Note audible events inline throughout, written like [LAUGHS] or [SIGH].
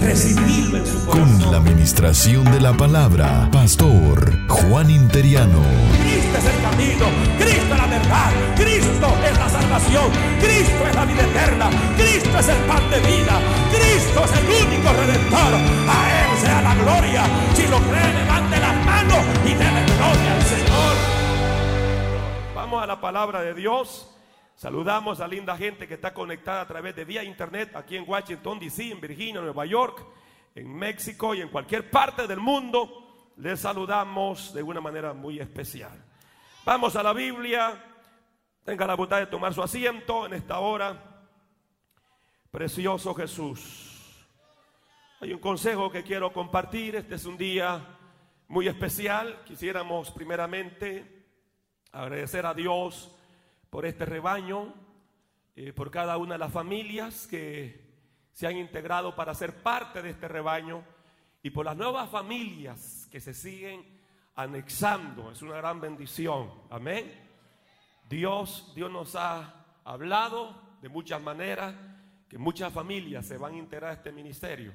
Recibirlo en su corazón. Con la administración de la palabra, Pastor Juan Interiano. Cristo es el camino, Cristo es la verdad, Cristo es la salvación, Cristo es la vida eterna, Cristo es el pan de vida, Cristo es el único redentor. A Él sea la gloria. Si lo cree, levante las manos y déle gloria al Señor. Vamos a la palabra de Dios. Saludamos a linda gente que está conectada a través de vía internet aquí en Washington, D.C., en Virginia, Nueva York, en México y en cualquier parte del mundo. Les saludamos de una manera muy especial. Vamos a la Biblia. Tenga la bondad de tomar su asiento en esta hora. Precioso Jesús. Hay un consejo que quiero compartir. Este es un día muy especial. Quisiéramos primeramente agradecer a Dios por este rebaño, eh, por cada una de las familias que se han integrado para ser parte de este rebaño y por las nuevas familias que se siguen anexando. Es una gran bendición. Amén. Dios, Dios nos ha hablado de muchas maneras que muchas familias se van a integrar a este ministerio.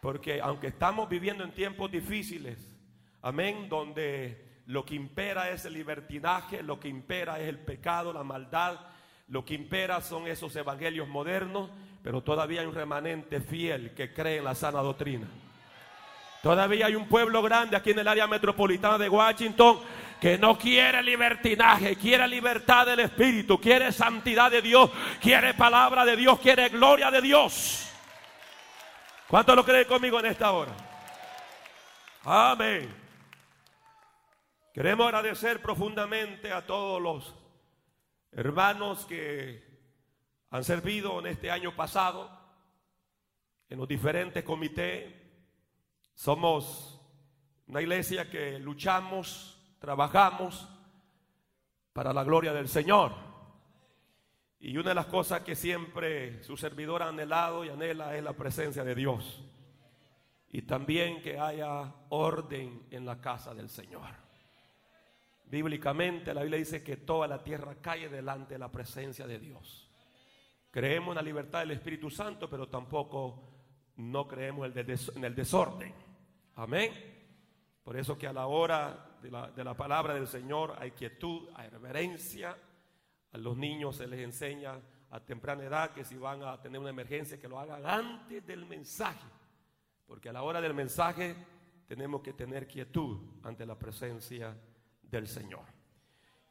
Porque aunque estamos viviendo en tiempos difíciles, amén, donde lo que impera es el libertinaje, lo que impera es el pecado, la maldad, lo que impera son esos evangelios modernos, pero todavía hay un remanente fiel que cree en la sana doctrina. Todavía hay un pueblo grande aquí en el área metropolitana de Washington que no quiere libertinaje, quiere libertad del Espíritu, quiere santidad de Dios, quiere palabra de Dios, quiere gloria de Dios. ¿Cuánto lo creen conmigo en esta hora? Amén. Queremos agradecer profundamente a todos los hermanos que han servido en este año pasado en los diferentes comités. Somos una iglesia que luchamos, trabajamos para la gloria del Señor. Y una de las cosas que siempre su servidor ha anhelado y anhela es la presencia de Dios. Y también que haya orden en la casa del Señor. Bíblicamente la Biblia dice que toda la tierra cae delante de la presencia de Dios. Creemos en la libertad del Espíritu Santo, pero tampoco no creemos en el desorden. Amén. Por eso que a la hora de la, de la palabra del Señor hay quietud, hay reverencia. A los niños se les enseña a temprana edad que si van a tener una emergencia, que lo hagan antes del mensaje. Porque a la hora del mensaje tenemos que tener quietud ante la presencia del Señor.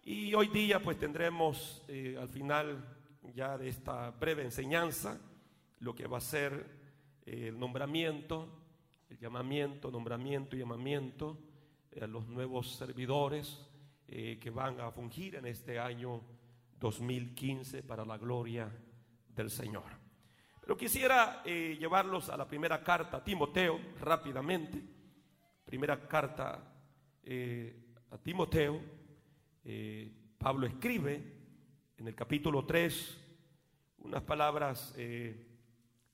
Y hoy día pues tendremos eh, al final ya de esta breve enseñanza lo que va a ser eh, el nombramiento, el llamamiento, nombramiento y llamamiento eh, a los nuevos servidores que van a fungir en este año 2015 para la gloria del Señor. Pero quisiera llevarlos a la primera carta Timoteo rápidamente. Primera carta a Timoteo, eh, Pablo escribe en el capítulo 3 unas palabras eh,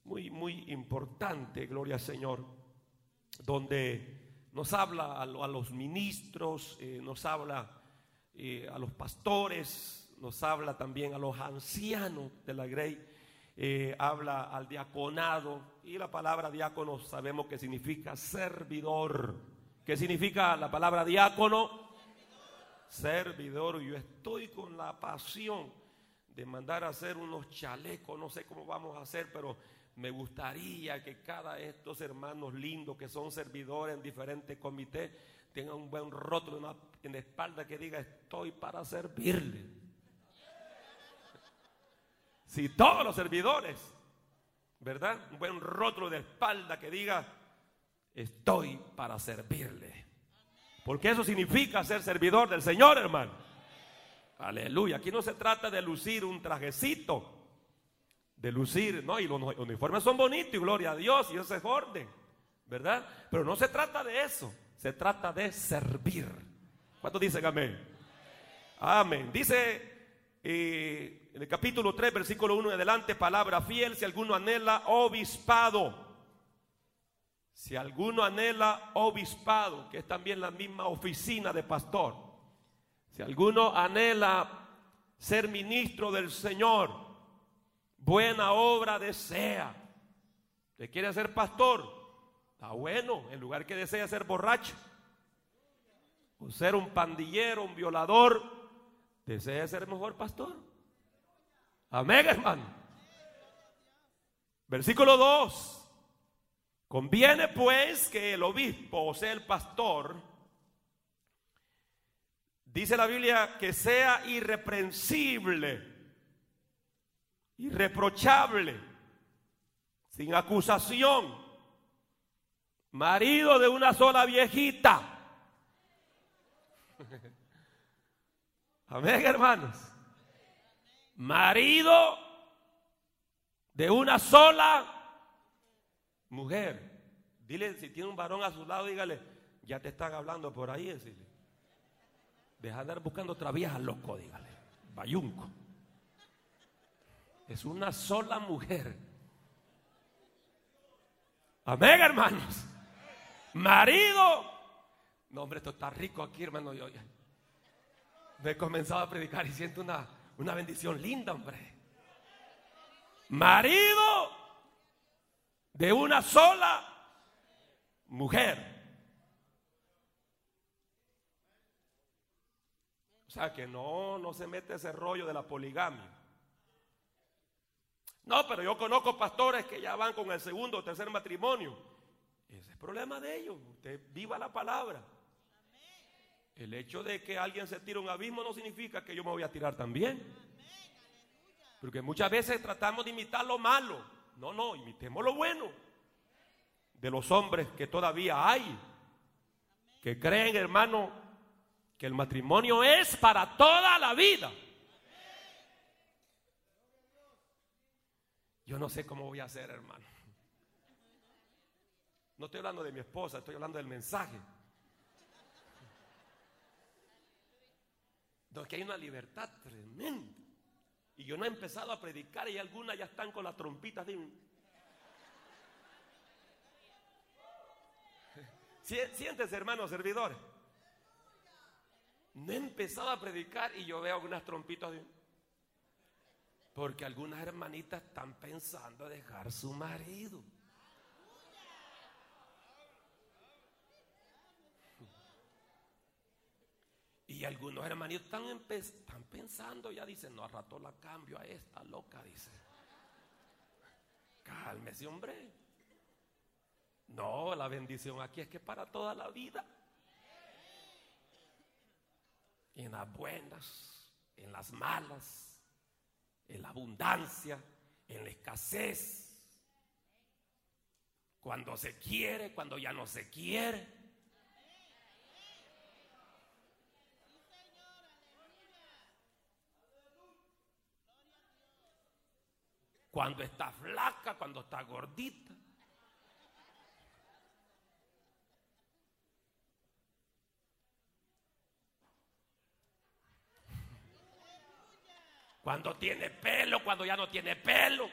muy, muy importantes, gloria al Señor, donde nos habla a, a los ministros, eh, nos habla a los pastores, nos habla también a los ancianos de la grey, habla al diaconado, y la palabra diácono sabemos que significa servidor. ¿Qué significa la palabra diácono? servidor. Yo estoy con la pasión de mandar a hacer unos chalecos, no sé cómo vamos a hacer, pero me gustaría que cada de estos hermanos lindos que son servidores en diferentes comités tengan un buen rótulo en la espalda que diga estoy para servirle. Si todos los servidores, ¿verdad? Un buen rótulo de espalda que diga estoy para servirle. Porque eso significa ser servidor del Señor, hermano. Aleluya. Aquí no se trata de lucir un trajecito. De lucir, ¿no? Y los uniformes son bonitos y gloria a Dios y ese es orden. ¿Verdad? Pero no se trata de eso. Se trata de servir. ¿Cuántos dicen amén? Amén. Dice eh, en el capítulo 3, versículo 1 en adelante, palabra fiel, si alguno anhela obispado. Si alguno anhela obispado, que es también la misma oficina de pastor. Si alguno anhela ser ministro del Señor, buena obra desea. ¿Te quiere ser pastor? Está bueno, en lugar que desea ser borracho, o ser un pandillero, un violador, desea ser mejor pastor. Amén, hermano. Versículo 2. Conviene pues que el obispo, o sea, el pastor, dice la Biblia que sea irreprensible, irreprochable, sin acusación marido de una sola viejita. Amén, hermanos. Marido de una sola mujer. Dile, si tiene un varón a su lado, dígale, ya te están hablando por ahí, decirle. Deja de andar buscando otra vieja loco, dígale. Bayunco. Es una sola mujer. Amén, hermanos marido. No, hombre, esto está rico aquí, hermano. Yo, me he comenzado a predicar y siento una, una bendición linda, hombre. Marido de una sola mujer. O sea que no, no se mete ese rollo de la poligamia. No, pero yo conozco pastores que ya van con el segundo o tercer matrimonio ese es problema de ellos. Usted viva la palabra. El hecho de que alguien se tire un abismo no significa que yo me voy a tirar también. Porque muchas veces tratamos de imitar lo malo. No, no, imitemos lo bueno. De los hombres que todavía hay. Que creen, hermano, que el matrimonio es para toda la vida. Yo no sé cómo voy a hacer, hermano. No estoy hablando de mi esposa, estoy hablando del mensaje. Donde hay una libertad tremenda. Y yo no he empezado a predicar y algunas ya están con las trompitas de... [LAUGHS] Siéntese, hermanos servidores. No he empezado a predicar y yo veo algunas trompitas de... Porque algunas hermanitas están pensando dejar su marido. Y algunos hermanitos están, están pensando, ya dicen, no, a rato la cambio a esta loca, dice. Cálmese, hombre. No, la bendición aquí es que para toda la vida. En las buenas, en las malas, en la abundancia, en la escasez. Cuando se quiere, cuando ya no se quiere. Cuando está flaca, cuando está gordita. Cuando tiene pelo, cuando ya no tiene pelo.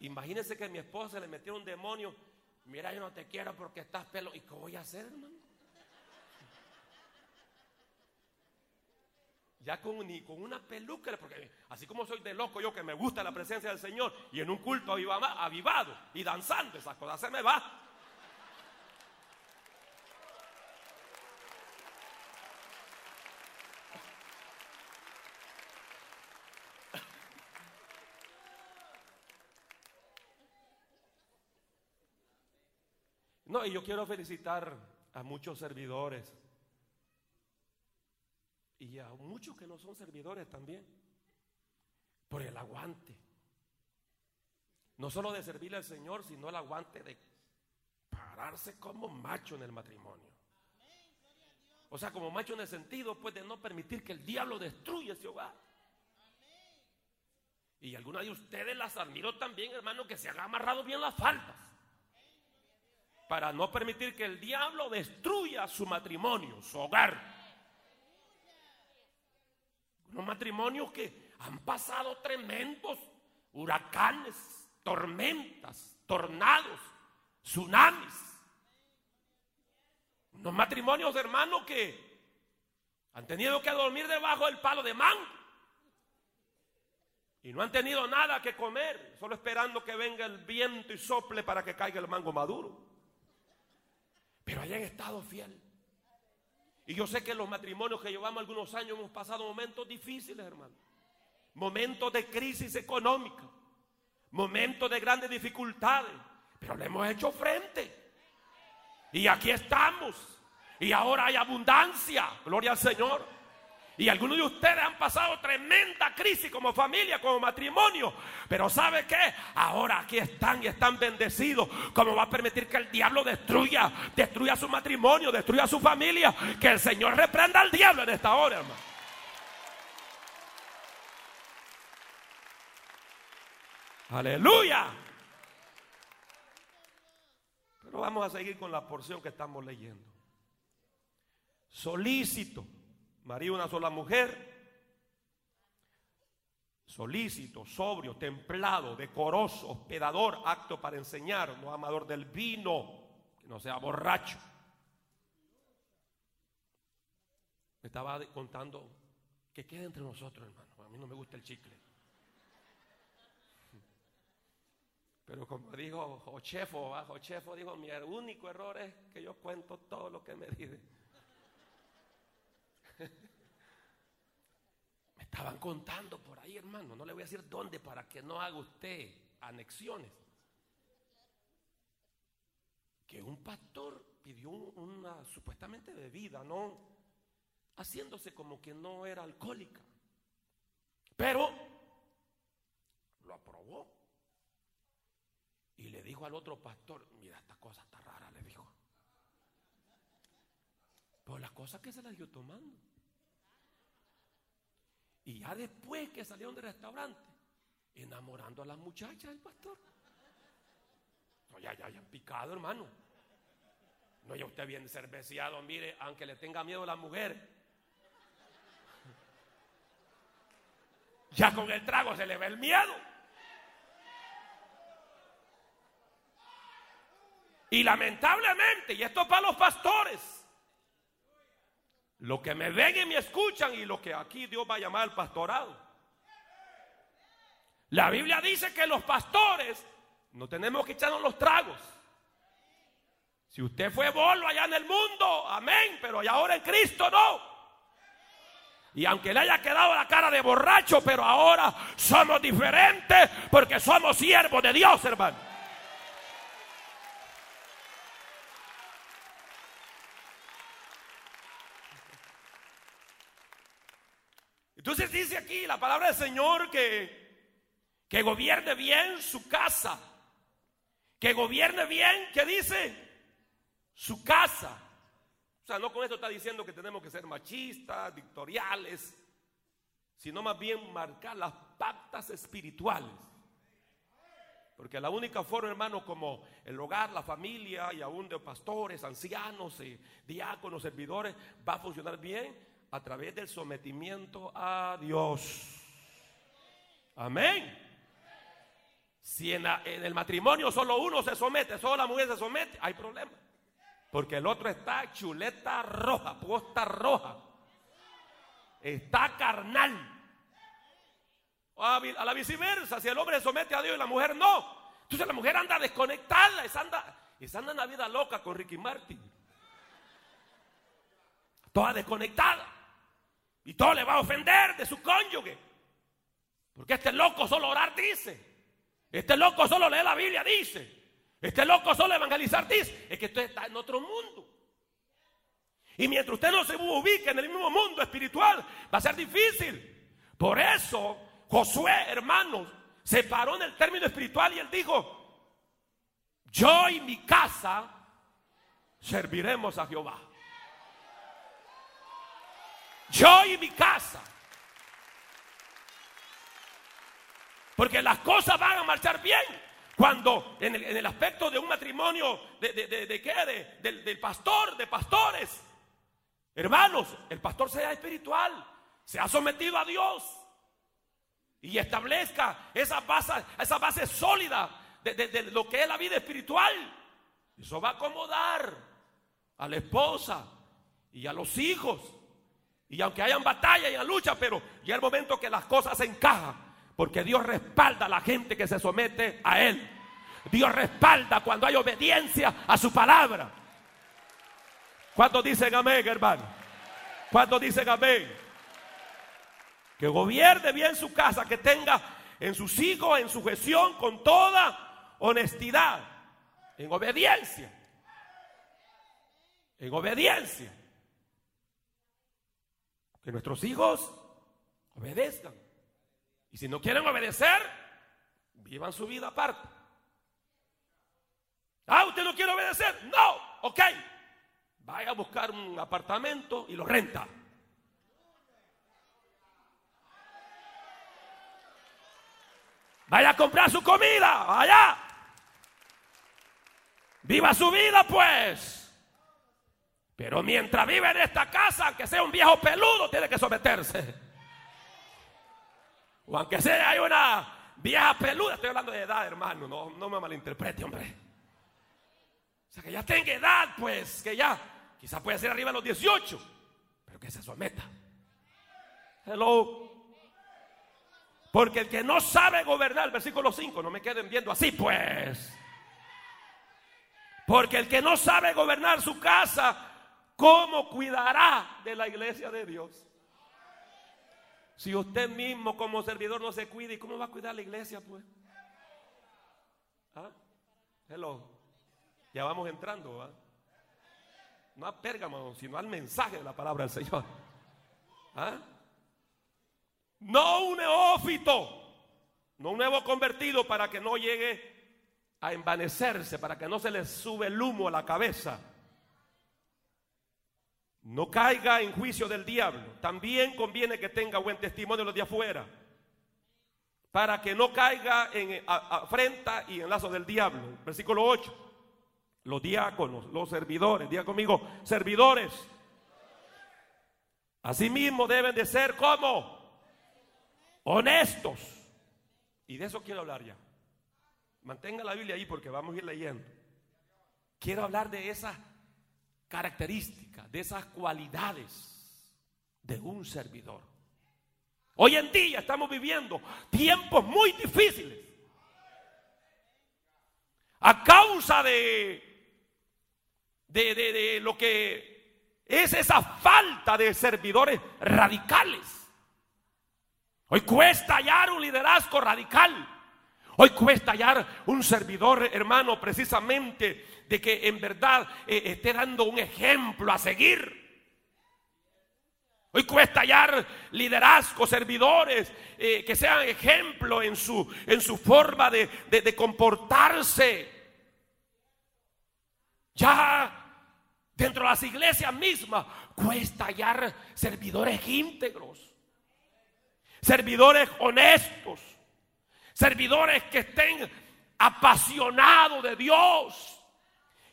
Imagínense que a mi esposa le metió un demonio. Mira, yo no te quiero porque estás pelo. ¿Y qué voy a hacer, hermano? Ya con, ni con una peluca, porque así como soy de loco yo que me gusta la presencia del Señor y en un culto avivado y danzando, esas cosas se me va. No, y yo quiero felicitar a muchos servidores y a muchos que no son servidores también, por el aguante. No solo de servirle al Señor, sino el aguante de pararse como macho en el matrimonio. O sea, como macho en el sentido, pues, de no permitir que el diablo destruya ese hogar. Y alguna de ustedes las admiro también, hermano, que se han amarrado bien las faldas. para no permitir que el diablo destruya su matrimonio, su hogar. Unos matrimonios que han pasado tremendos huracanes, tormentas, tornados, tsunamis. Unos matrimonios, hermanos, que han tenido que dormir debajo del palo de mango. Y no han tenido nada que comer, solo esperando que venga el viento y sople para que caiga el mango maduro. Pero hayan estado fiel. Y yo sé que los matrimonios que llevamos algunos años hemos pasado momentos difíciles, hermano. Momentos de crisis económica. Momentos de grandes dificultades. Pero le hemos hecho frente. Y aquí estamos. Y ahora hay abundancia. Gloria al Señor. Y algunos de ustedes han pasado tremenda crisis como familia, como matrimonio. Pero ¿sabe qué? Ahora aquí están y están bendecidos. ¿Cómo va a permitir que el diablo destruya, destruya su matrimonio, destruya su familia? Que el Señor reprenda al diablo en esta hora, hermano. Aleluya. Pero vamos a seguir con la porción que estamos leyendo. Solícito María una sola mujer, solícito, sobrio, templado, decoroso, hospedador, acto para enseñar, no amador del vino, que no sea borracho. Me estaba contando que quede entre nosotros, hermano. A mí no me gusta el chicle. Pero como dijo Jochefo, Jochefo dijo, mi único error es que yo cuento todo lo que me dice. [LAUGHS] Me estaban contando por ahí, hermano. No le voy a decir dónde para que no haga usted anexiones. Que un pastor pidió una supuestamente bebida, ¿no? Haciéndose como que no era alcohólica. Pero lo aprobó. Y le dijo al otro pastor, mira, esta cosa está rara, le dijo. Por las cosas que se las dio tomando. Y ya después que salieron del restaurante, enamorando a las muchachas del pastor. No, ya, ya, ya, picado, hermano. No, ya usted bien cerveciado, mire, aunque le tenga miedo a la mujer. Ya con el trago se le ve el miedo. Y lamentablemente, y esto es para los pastores, lo que me ven y me escuchan y lo que aquí Dios va a llamar al pastorado. La Biblia dice que los pastores no tenemos que echarnos los tragos. Si usted fue bolo allá en el mundo, amén, pero ahora en Cristo no. Y aunque le haya quedado la cara de borracho, pero ahora somos diferentes porque somos siervos de Dios, hermano. Entonces dice aquí la palabra del Señor que, que gobierne bien su casa. Que gobierne bien, ¿qué dice? Su casa. O sea, no con esto está diciendo que tenemos que ser machistas, dictoriales, sino más bien marcar las pactas espirituales. Porque la única forma, hermano, como el hogar, la familia y aún de pastores, ancianos, diáconos, servidores, va a funcionar bien a través del sometimiento a Dios. Amén. Si en, el matrimonio solo uno se somete, solo la mujer se somete, hay problema. Porque el otro está chuleta roja, posta roja. Está carnal. A, la viceversa, si el hombre se somete a Dios y la mujer no. Entonces la mujer anda desconectada, esa anda, esa anda en la vida loca con Ricky Martin. Toda desconectada. Y todo le va a ofender de su cónyuge. Porque este loco solo orar dice. Este loco solo lee la Biblia dice. Este loco solo evangelizar dice. Es que usted está en otro mundo. Y mientras usted no se ubique en el mismo mundo espiritual, va a ser difícil. Por eso Josué, hermanos, se paró en el término espiritual y él dijo, yo y mi casa serviremos a Jehová yo y mi casa. Porque las cosas van a marchar bien Cuando en el, aspecto de un matrimonio de, de, qué, del, pastor, de pastores, hermanos, el pastor sea espiritual, se ha sometido a Dios y establezca esa base, esa base sólida de, de, lo que es la vida espiritual. Eso va a acomodar a la esposa y a los hijos. Y aunque hayan batalla y lucha, pero ya el momento que las cosas se encajan, porque Dios respalda a la gente que se somete a Él. Dios respalda cuando hay obediencia a su palabra. ¿Cuántos dicen amén, hermano? ¿Cuántos dicen amén? Que gobierne bien su casa, que tenga en sus hijos, en su gestión, con toda honestidad, en obediencia. En obediencia. Que nuestros hijos obedezcan. Y si no quieren obedecer, vivan su vida aparte. Ah, usted no quiere obedecer. No, ok. Vaya a buscar un apartamento y lo renta. Vaya a comprar su comida, vaya. Viva su vida, pues. Pero mientras vive en esta casa, aunque sea un viejo peludo, tiene que someterse. O aunque sea hay una vieja peluda, estoy hablando de edad, hermano, no, no me malinterprete, hombre. O sea, que ya tenga edad, pues, que ya, quizás puede ser arriba de los 18, pero que se someta. Hello. Porque el que no sabe gobernar, versículo 5, no me queden viendo así, pues. Porque el que no sabe gobernar su casa, ¿cómo cuidará de la iglesia de Dios? Si usted mismo como servidor no se cuida, ¿y cómo va a cuidar la iglesia, pues? ¿Ah? Ya vamos entrando, ¿ah? No a Pérgamo, sino al mensaje de la palabra del Señor. ¿Ah? No un neófito, no un nuevo convertido para que no llegue a envanecerse, para que no se le sube el humo a la cabeza no caiga en juicio del diablo. También conviene que tenga buen testimonio los de afuera. Para que no caiga en afrenta y en lazo del diablo. Versículo 8. Los diáconos, los servidores, diga conmigo, servidores. Asimismo deben de ser como honestos. Y de eso quiero hablar ya. Mantenga la Biblia ahí porque vamos a ir leyendo. Quiero hablar de esa características, de esas cualidades de un servidor. Hoy en día estamos viviendo tiempos muy difíciles. A causa de, de, de, lo que es esa falta de servidores radicales. Hoy cuesta hallar un liderazgo radical. Hoy cuesta hallar un servidor, hermano, precisamente de que en verdad eh, esté dando un ejemplo a seguir. Hoy cuesta hallar liderazgo, servidores eh, que sean ejemplo en su, en su forma de, de comportarse. Ya dentro de las iglesias mismas cuesta hallar servidores íntegros, servidores honestos, servidores que estén apasionados de Dios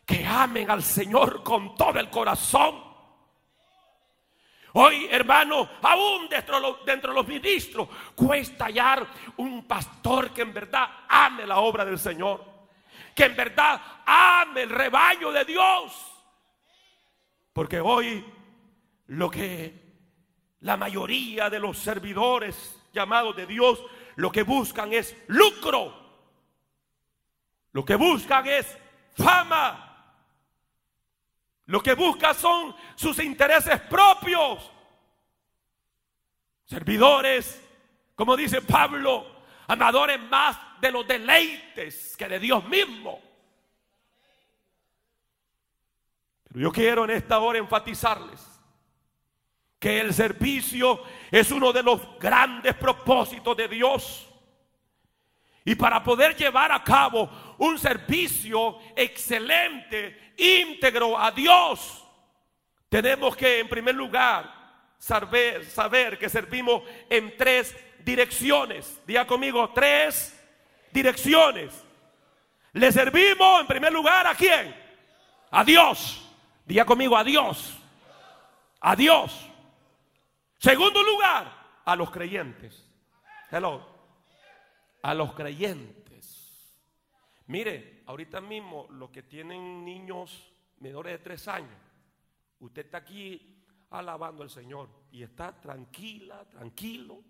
que amen al Señor con todo el corazón. Hoy, hermano, aún dentro, dentro de los ministros, cuesta hallar un pastor que en verdad ame la obra del Señor. Que en verdad ame el rebaño de Dios. Porque hoy lo que la mayoría de los servidores llamados de Dios, lo que buscan es lucro. Lo que buscan es fama. Lo que busca son sus intereses propios. Servidores, como dice Pablo, amadores más de los deleites que de Dios mismo. Pero yo quiero en esta hora enfatizarles que el servicio es uno de los grandes propósitos de Dios. Y para poder llevar a cabo un servicio excelente, íntegro a Dios, tenemos que en primer lugar saber, saber que servimos en tres direcciones. Diga conmigo, tres direcciones. Le servimos en primer lugar a quién? A Dios. Diga conmigo a Dios. A Dios. Segundo lugar, a los creyentes. Hello. A los creyentes. Mire, ahorita mismo los que tienen niños menores de tres años, usted está aquí alabando al Señor y está tranquila, tranquilo.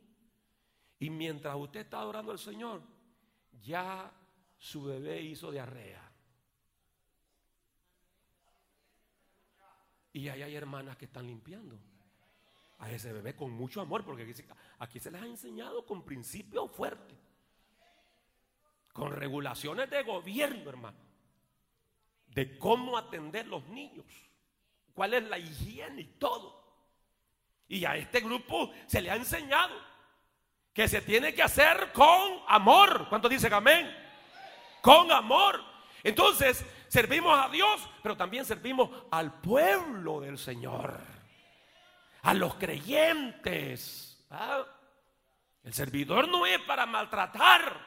Y mientras usted está adorando al Señor, ya su bebé hizo diarrea. Y ahí hay hermanas que están limpiando a ese bebé con mucho amor, porque aquí, se les ha enseñado con principios fuertes, con regulaciones de gobierno, hermano, de cómo atender los niños, cuál es la higiene y todo. Y a este grupo se le ha enseñado que se tiene que hacer con amor. ¿Cuántos dicen amén? con amor. Entonces, servimos a Dios, pero también servimos al pueblo del Señor, a los creyentes. ¿ah? El servidor no es para maltratar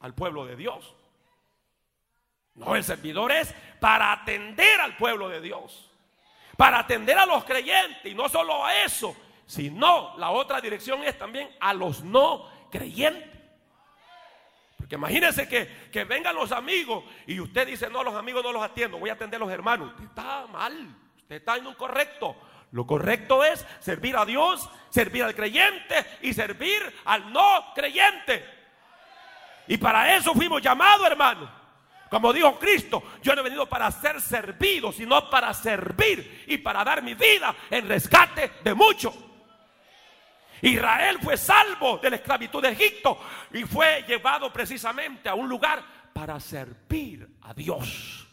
al pueblo de Dios. No, el servidor es para atender al pueblo de Dios, para atender a los creyentes y no solo a eso, sino la otra dirección es también a los no creyentes. Que imagínense que, que vengan los amigos y usted dice, no, los amigos no los atiendo, voy a atender a los hermanos. Usted está mal, usted está en un correcto. Lo correcto es servir a Dios, servir al creyente y servir al no creyente. Y para eso fuimos llamados, hermanos. Como dijo Cristo, yo no he venido para ser servido, sino para servir y para dar mi vida en rescate de muchos. Israel fue salvo de la esclavitud de Egipto y fue llevado precisamente a un lugar para servir a Dios.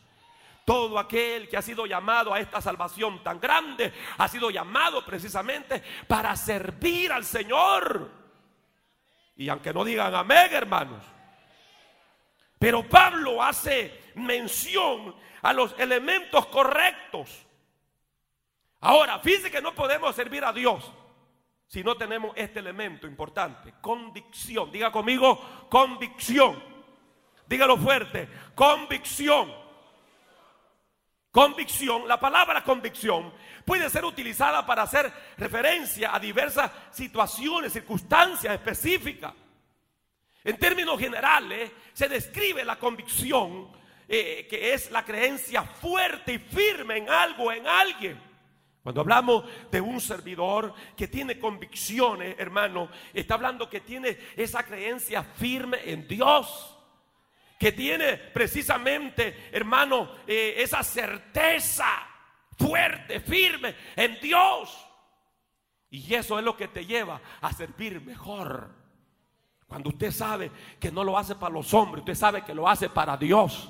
Todo aquel que ha sido llamado a esta salvación tan grande ha sido llamado precisamente para servir al Señor. Y aunque no digan amén, hermanos, pero Pablo hace mención a los elementos correctos. Ahora, fíjense que no podemos servir a Dios si no tenemos este elemento importante, convicción. Diga conmigo, convicción. Dígalo fuerte, convicción. Convicción, la palabra convicción puede ser utilizada para hacer referencia a diversas situaciones, circunstancias específicas. En términos generales, se describe la convicción, eh, que es la creencia fuerte y firme en algo, en alguien. Cuando hablamos de un servidor que tiene convicciones, hermano, está hablando que tiene esa creencia firme en Dios. Que tiene precisamente, hermano, eh, esa certeza fuerte, firme en Dios. Y eso es lo que te lleva a servir mejor. Cuando usted sabe que no lo hace para los hombres, usted sabe que lo hace para Dios.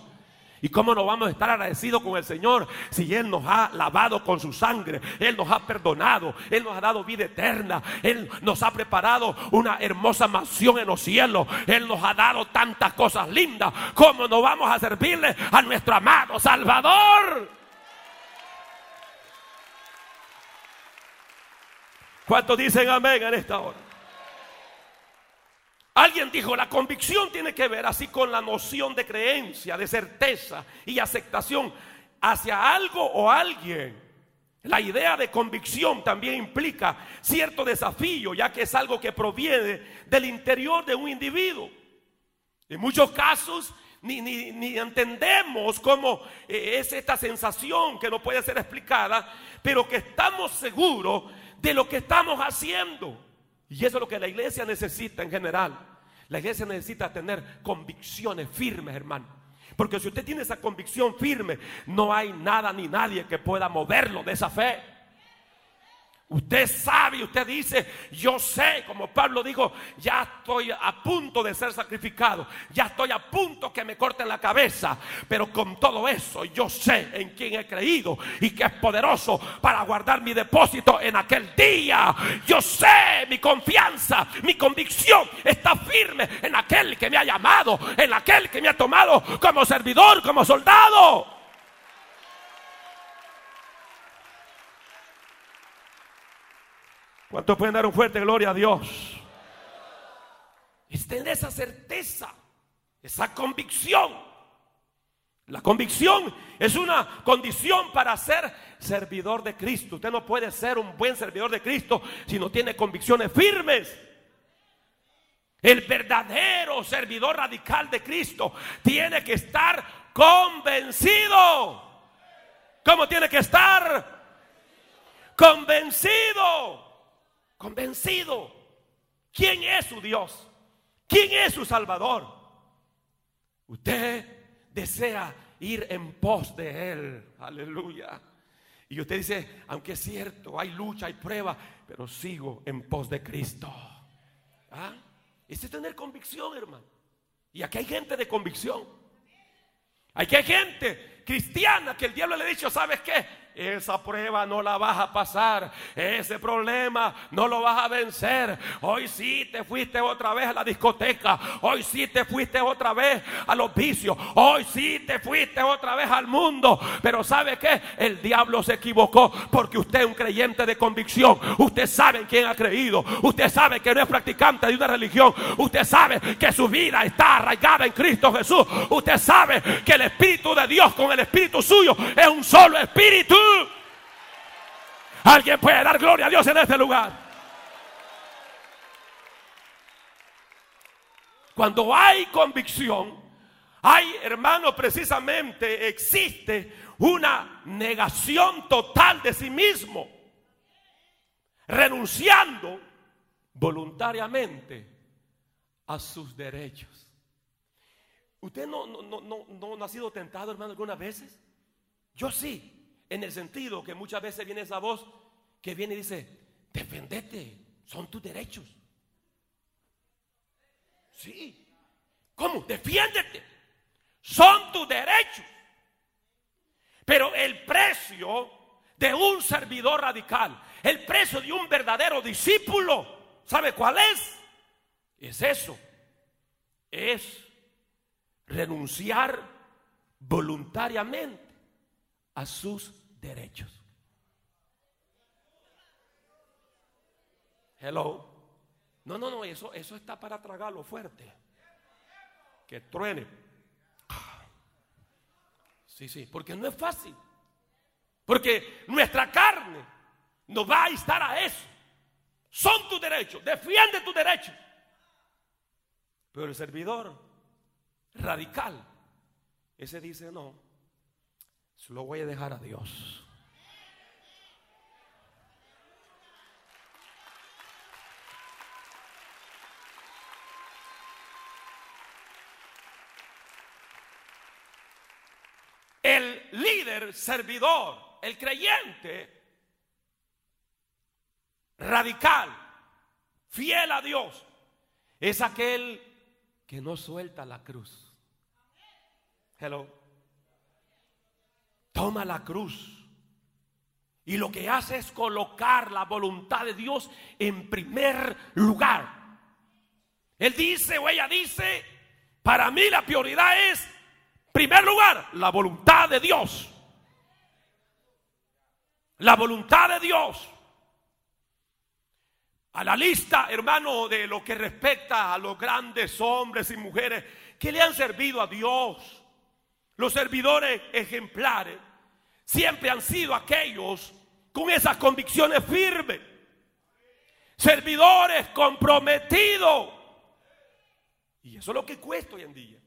¿Y cómo no vamos a estar agradecidos con el Señor si Él nos ha lavado con su sangre? Él nos ha perdonado, Él nos ha dado vida eterna, Él nos ha preparado una hermosa mansión en los cielos, Él nos ha dado tantas cosas lindas. ¿Cómo no vamos a servirle a nuestro amado Salvador? ¿Cuántos dicen amén en esta hora? Alguien dijo, la convicción tiene que ver así con la noción de creencia, de certeza y aceptación hacia algo o alguien. La idea de convicción también implica cierto desafío, ya que es algo que proviene del interior de un individuo. En muchos casos ni, ni, entendemos cómo eh, es esta sensación que no puede ser explicada, pero que estamos seguros de lo que estamos haciendo. Y eso es lo que la iglesia necesita en general. La iglesia necesita tener convicciones firmes, hermano. Porque si usted tiene esa convicción firme, no hay nada ni nadie que pueda moverlo de esa fe. Usted sabe, usted dice, yo sé, como Pablo dijo, ya estoy a punto de ser sacrificado, ya estoy a punto que me corten la cabeza, pero con todo eso yo sé en quién he creído y que es poderoso para guardar mi depósito en aquel día. Yo sé, mi confianza, mi convicción está firme en aquel que me ha llamado, en aquel que me ha tomado como servidor, como soldado. ¿Cuántos pueden dar un fuerte gloria a Dios? Es tener esa certeza, esa convicción La convicción es una condición para ser servidor de Cristo. Usted no puede ser un buen servidor de Cristo si no tiene convicciones firmes. El verdadero servidor radical de Cristo tiene que estar convencido. ¿Cómo tiene que estar? Convencido. Convencido. ¿Quién es su Dios? ¿Quién es su Salvador? Usted desea ir en pos de Él. Aleluya. Y usted dice, aunque es cierto, hay lucha, hay prueba, pero sigo en pos de Cristo. ¿Ah? Ese es tener convicción, hermano. Y aquí hay gente de convicción. Aquí hay gente cristiana que el diablo le ha dicho, ¿sabes qué? Esa prueba no la vas a pasar. Ese problema no lo vas a vencer. Hoy sí te fuiste otra vez a la discoteca. Hoy sí te fuiste otra vez a los vicios. Hoy sí te fuiste otra vez al mundo. Pero ¿sabe qué? El diablo se equivocó porque usted es un creyente de convicción. Usted sabe en quién ha creído. Usted sabe que no es practicante de una religión. Usted sabe que su vida está arraigada en Cristo Jesús. Usted sabe que el Espíritu de Dios con el Espíritu suyo es un solo Espíritu. Alguien puede dar gloria a Dios en este lugar. Cuando hay convicción, hay, hermano, precisamente existe una negación total de sí mismo, renunciando voluntariamente a sus derechos. ¿Usted no, no, no, no, ha sido tentado, hermano, algunas veces? Yo sí. En el sentido que muchas veces viene esa voz que viene y dice, defendete, son tus derechos. Sí. ¿Cómo? Defiéndete. Son tus derechos. Pero el precio de un servidor radical, el precio de un verdadero discípulo, ¿sabe cuál es? Es eso. Es renunciar voluntariamente a sus derechos. Hello. No, no, no, eso, eso está para tragarlo fuerte. Que truene. Sí, sí, porque no es fácil. Porque nuestra carne nos va a instar a eso. Son tus derechos, defiende tus derechos. Pero el servidor radical, ese dice, no, lo voy a dejar a Dios. El líder, servidor, el creyente, radical, fiel a Dios, es aquel que no suelta la cruz. Hello toma la cruz. Y lo que hace es colocar la voluntad de Dios en primer lugar. Él dice o ella dice, para mí la prioridad es, primer lugar, la voluntad de Dios. La voluntad de Dios. A la lista, hermano, de lo que respecta a los grandes hombres y mujeres que le han servido a Dios los servidores ejemplares siempre han sido aquellos con esas convicciones firmes. Servidores comprometidos. Y eso es lo que cuesta hoy en día.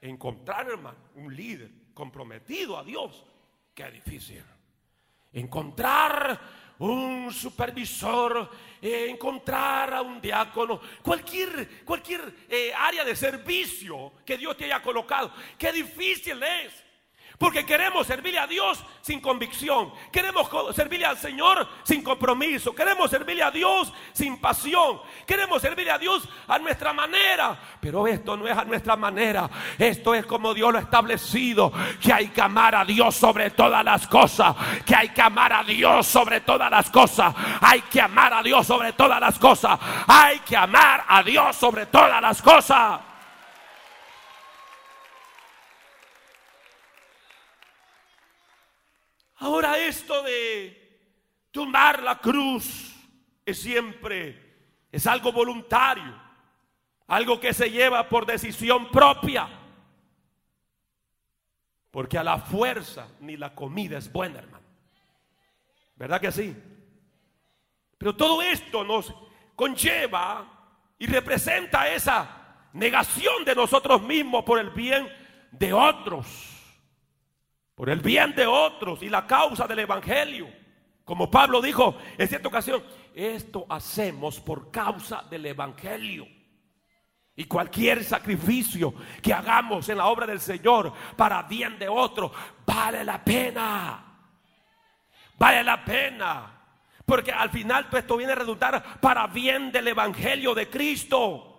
Encontrar, un líder comprometido a Dios. Qué difícil. Encontrar un supervisor, eh, encontrar a un diácono, cualquier, cualquier eh, área de servicio que Dios te haya colocado. Qué difícil es. Porque queremos servirle a Dios sin convicción. Queremos servirle al Señor sin compromiso. Queremos servirle a Dios sin pasión. Queremos servirle a Dios a nuestra manera. Pero esto no es a nuestra manera. Esto es como Dios lo ha establecido. Que hay que amar a Dios sobre todas las cosas. Que hay que amar a Dios sobre todas las cosas. Hay que amar a Dios sobre todas las cosas. Hay que amar a Dios sobre todas las cosas. Ahora esto de tomar la cruz es siempre, es algo voluntario, algo que se lleva por decisión propia. Porque a la fuerza ni la comida es buena, hermano. ¿Verdad que sí? Pero todo esto nos conlleva y representa esa negación de nosotros mismos por el bien de otros. Por el bien de otros y la causa del Evangelio. Como Pablo dijo en cierta ocasión, esto hacemos por causa del Evangelio. Y cualquier sacrificio que hagamos en la obra del Señor para bien de otro, vale la pena. Vale la pena. Porque al final todo esto viene a resultar para bien del Evangelio de Cristo.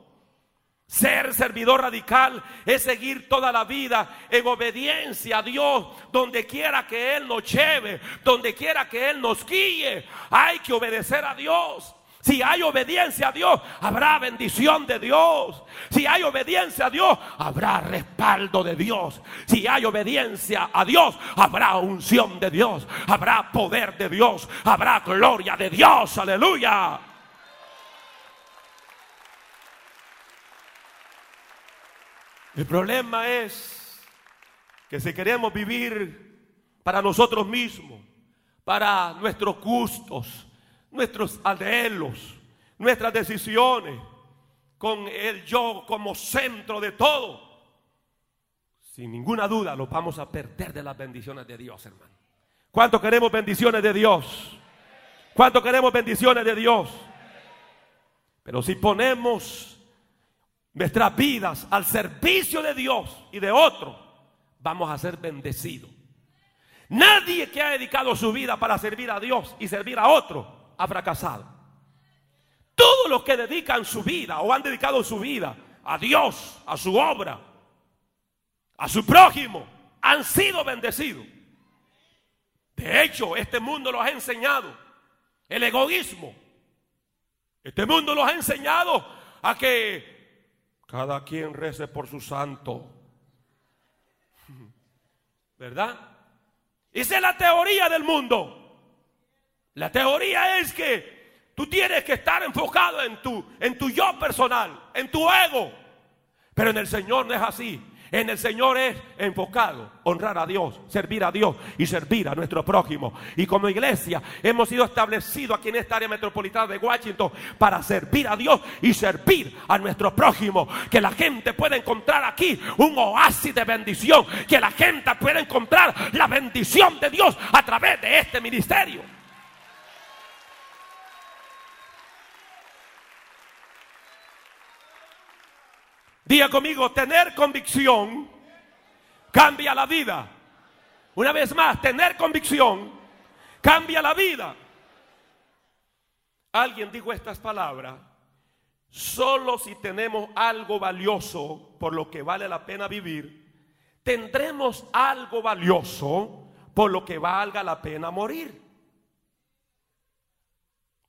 Ser servidor radical es seguir toda la vida en obediencia a Dios, donde quiera que Él nos lleve, donde quiera que Él nos guíe. Hay que obedecer a Dios. Si hay obediencia a Dios, habrá bendición de Dios. Si hay obediencia a Dios, habrá respaldo de Dios. Si hay obediencia a Dios, habrá unción de Dios. Habrá poder de Dios. Habrá gloria de Dios. Aleluya. El problema es que si queremos vivir para nosotros mismos, para nuestros gustos, nuestros anhelos, nuestras decisiones, con el yo como centro de todo, sin ninguna duda lo vamos a perder de las bendiciones de Dios, hermano. ¿Cuánto queremos bendiciones de Dios? ¿Cuánto queremos bendiciones de Dios? Pero si ponemos nuestras vidas al servicio de Dios y de otro, vamos a ser bendecidos. Nadie que ha dedicado su vida para servir a Dios y servir a otro ha fracasado. Todos los que dedican su vida o han dedicado su vida a Dios, a su obra, a su prójimo, han sido bendecidos. De hecho, este mundo los ha enseñado el egoísmo. Este mundo los ha enseñado a que cada quien rece por su santo. ¿Verdad? Esa es la teoría del mundo. La teoría es que tú tienes que estar enfocado en tu, en tu yo personal, en tu ego. Pero en el Señor no es así. En el Señor es enfocado, honrar a Dios, servir a Dios y servir a nuestro prójimo. Y como iglesia hemos sido establecidos aquí en esta área metropolitana de Washington para servir a Dios y servir a nuestro prójimo. Que la gente pueda encontrar aquí un oasis de bendición. Que la gente pueda encontrar la bendición de Dios a través de este ministerio. Diga conmigo, tener convicción cambia la vida. Una vez más, tener convicción cambia la vida. Alguien dijo estas palabras, solo si tenemos algo valioso por lo que vale la pena vivir, tendremos algo valioso por lo que valga la pena morir.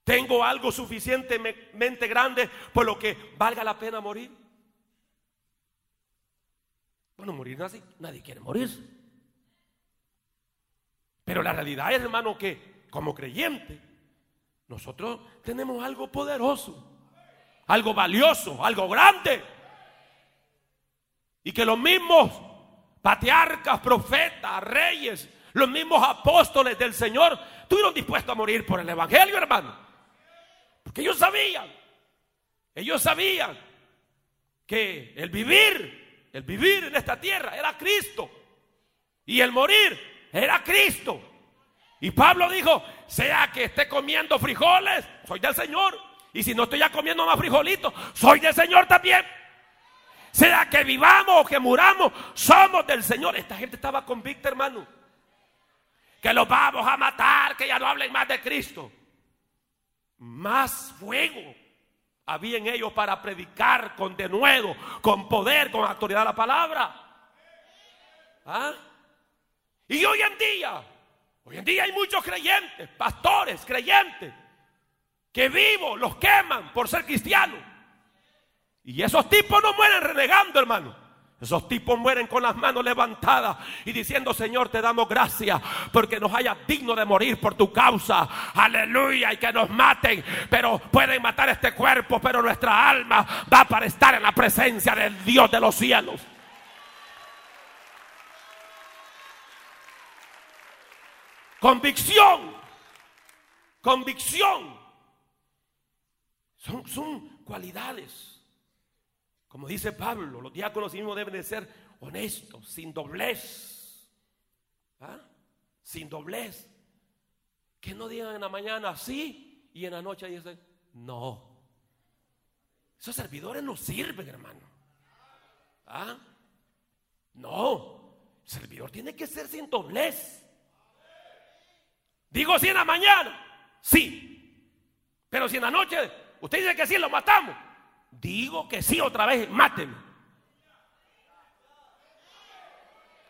Tengo algo suficientemente grande por lo que valga la pena morir. Bueno, morir así, nadie quiere morir. Pero la realidad es, hermano, que como creyente, nosotros tenemos algo poderoso, algo valioso, algo grande. Y que los mismos patriarcas, profetas, reyes, los mismos apóstoles del Señor estuvieron dispuestos a morir por el Evangelio, hermano. Porque ellos sabían, ellos sabían que el vivir el vivir en esta tierra era Cristo. Y el morir era Cristo. Y Pablo dijo, sea que esté comiendo frijoles, soy del Señor. Y si no estoy ya comiendo más frijolitos, soy del Señor también. Sea que vivamos o que muramos, somos del Señor. Esta gente estaba convicta, hermano. Que los vamos a matar, que ya no hablen más de Cristo. Más fuego había en ellos para predicar con denuedo, con poder, con autoridad la palabra. ¿Ah? Y hoy en día, hoy en día hay muchos creyentes, pastores, creyentes, que vivos los queman por ser cristianos. Y esos tipos no mueren renegando, hermano. Esos tipos mueren con las manos levantadas y diciendo, Señor, te damos gracias porque nos haya digno de morir por tu causa. Aleluya, y que nos maten, pero pueden matar este cuerpo, pero nuestra alma va para estar en la presencia del Dios de los cielos. Convicción. Convicción. Son, son cualidades. Como dice Pablo, los diáconos mismos deben de ser honestos, sin doblez. ¿Ah? Sin doblez. Que no digan en la mañana sí y en la noche dicen no. Esos servidores no sirven, hermano. ¿Ah? No. El servidor tiene que ser sin doblez. Digo si en la mañana, sí. Pero si en la noche usted dice que sí, lo matamos. Digo que sí otra vez, máteme.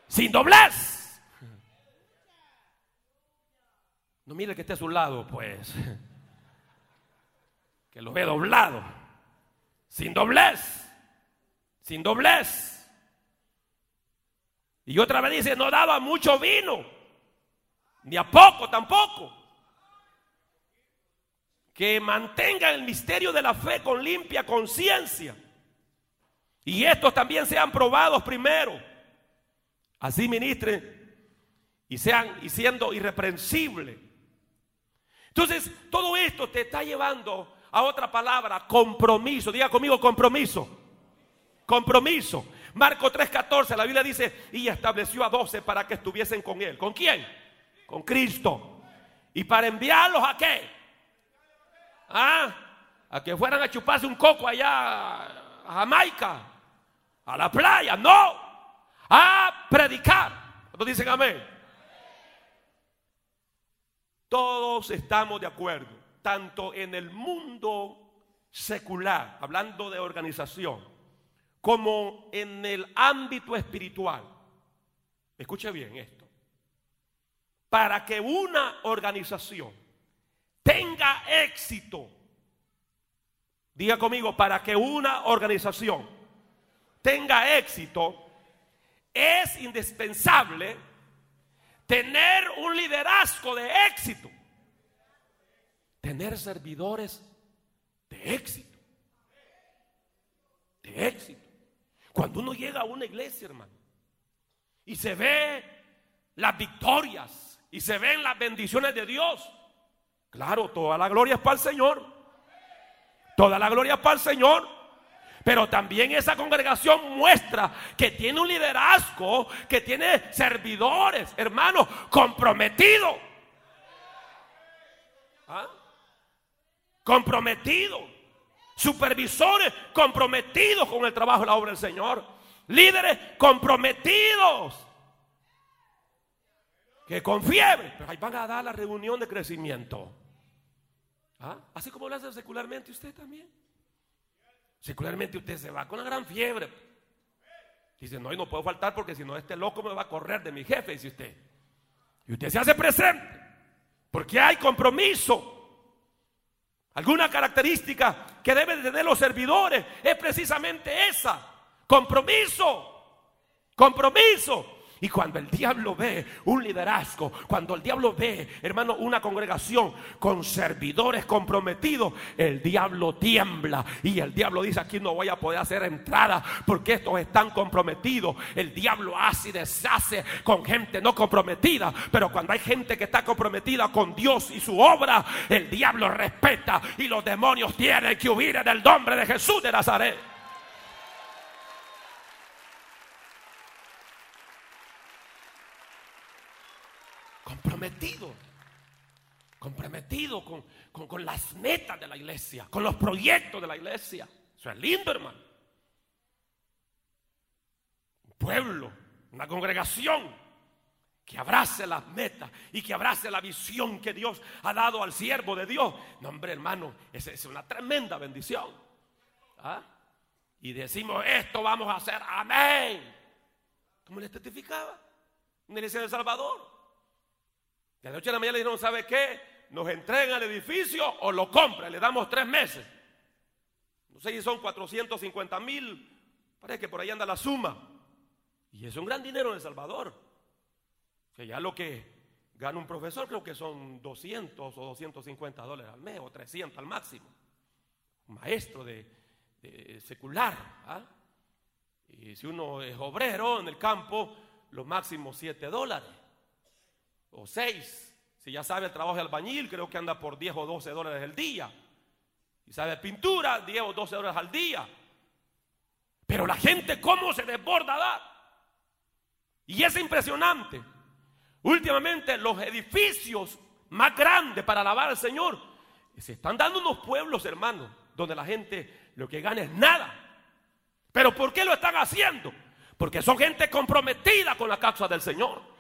Sin doblez. No mire que esté a su lado, pues. Que lo ve doblado. Sin doblez. Sin doblez. Y otra vez dice, no daba mucho vino. Ni a poco tampoco. Que mantenga el misterio de la fe con limpia conciencia. Y estos también sean probados primero. Así ministren y sean y siendo irreprensibles. Entonces, todo esto te está llevando a otra palabra, compromiso. Diga conmigo compromiso. Compromiso. Marco 3:14, la Biblia dice, y estableció a doce para que estuviesen con él. ¿Con quién? Con Cristo. ¿Y para enviarlos a qué? ¿Ah? A que fueran a chuparse un coco allá a Jamaica, a la playa. No. A predicar. ¿Cuántos dicen amén? Todos estamos de acuerdo, tanto en el mundo secular, hablando de organización, como en el ámbito espiritual. Escuche bien esto. Para que una organización tenga éxito, diga conmigo, para que una organización tenga éxito, es indispensable tener un liderazgo de éxito, tener servidores de éxito, de éxito. Cuando uno llega a una iglesia, hermano, y se ve las victorias y se ven las bendiciones de Dios, claro, toda la gloria es para el Señor. Toda la gloria es para el Señor. Pero también esa congregación muestra que tiene un liderazgo, que tiene servidores, hermanos, comprometidos. ¿Ah? Comprometidos. Supervisores comprometidos con el trabajo y la obra del Señor. Líderes comprometidos. Que con fiebre. Pero ahí van a dar la reunión de crecimiento. ¿Ah? Así como lo hace secularmente usted también. Secularmente usted se va con una gran fiebre. Dice, no, y no puedo faltar porque si no, este loco me va a correr de mi jefe, dice usted. Y usted se hace presente. Porque hay compromiso. Alguna característica que deben de tener los servidores es precisamente esa. Compromiso. Compromiso. Y cuando el diablo ve un liderazgo, cuando el diablo ve, hermano, una congregación con servidores comprometidos, el diablo tiembla y el diablo dice, aquí no voy a poder hacer entrada porque estos están comprometidos. El diablo hace y deshace con gente no comprometida, pero cuando hay gente que está comprometida con Dios y su obra, el diablo respeta y los demonios tienen que huir en el nombre de Jesús de Nazaret. Comprometido, comprometido con, con, las metas de la iglesia, con los proyectos de la iglesia. Eso es lindo, hermano. Un pueblo, una congregación que abrace las metas y que abrace la visión que Dios ha dado al siervo de Dios. No, hombre, hermano, es una tremenda bendición. ¿Ah? Y decimos, esto vamos a hacer, amén. ¿Cómo le testificaba? En la iglesia del Salvador. De la noche a la mañana le dijeron, ¿sabe qué? Nos entregan el edificio o lo compran, le damos tres meses. No sé si son 450 mil, parece que por ahí anda la suma. Y es un gran dinero en El Salvador. Que ya lo que gana un profesor creo que son 200 o 250 dólares al mes o 300 al máximo. Un maestro de, secular. ¿ah? Y si uno es obrero en el campo, lo máximo 7 dólares o seis. Si ya sabe el trabajo de albañil, creo que anda por 10 o 12 dólares el día. Si sabe pintura, 10 o 12 dólares al día. Pero la gente, ¿cómo se desborda dar? Y es impresionante. Últimamente los edificios más grandes para alabar al Señor se están dando unos pueblos, hermanos, donde la gente lo que gana es nada. Pero ¿por qué lo están haciendo? Porque son gente comprometida con la causa del Señor.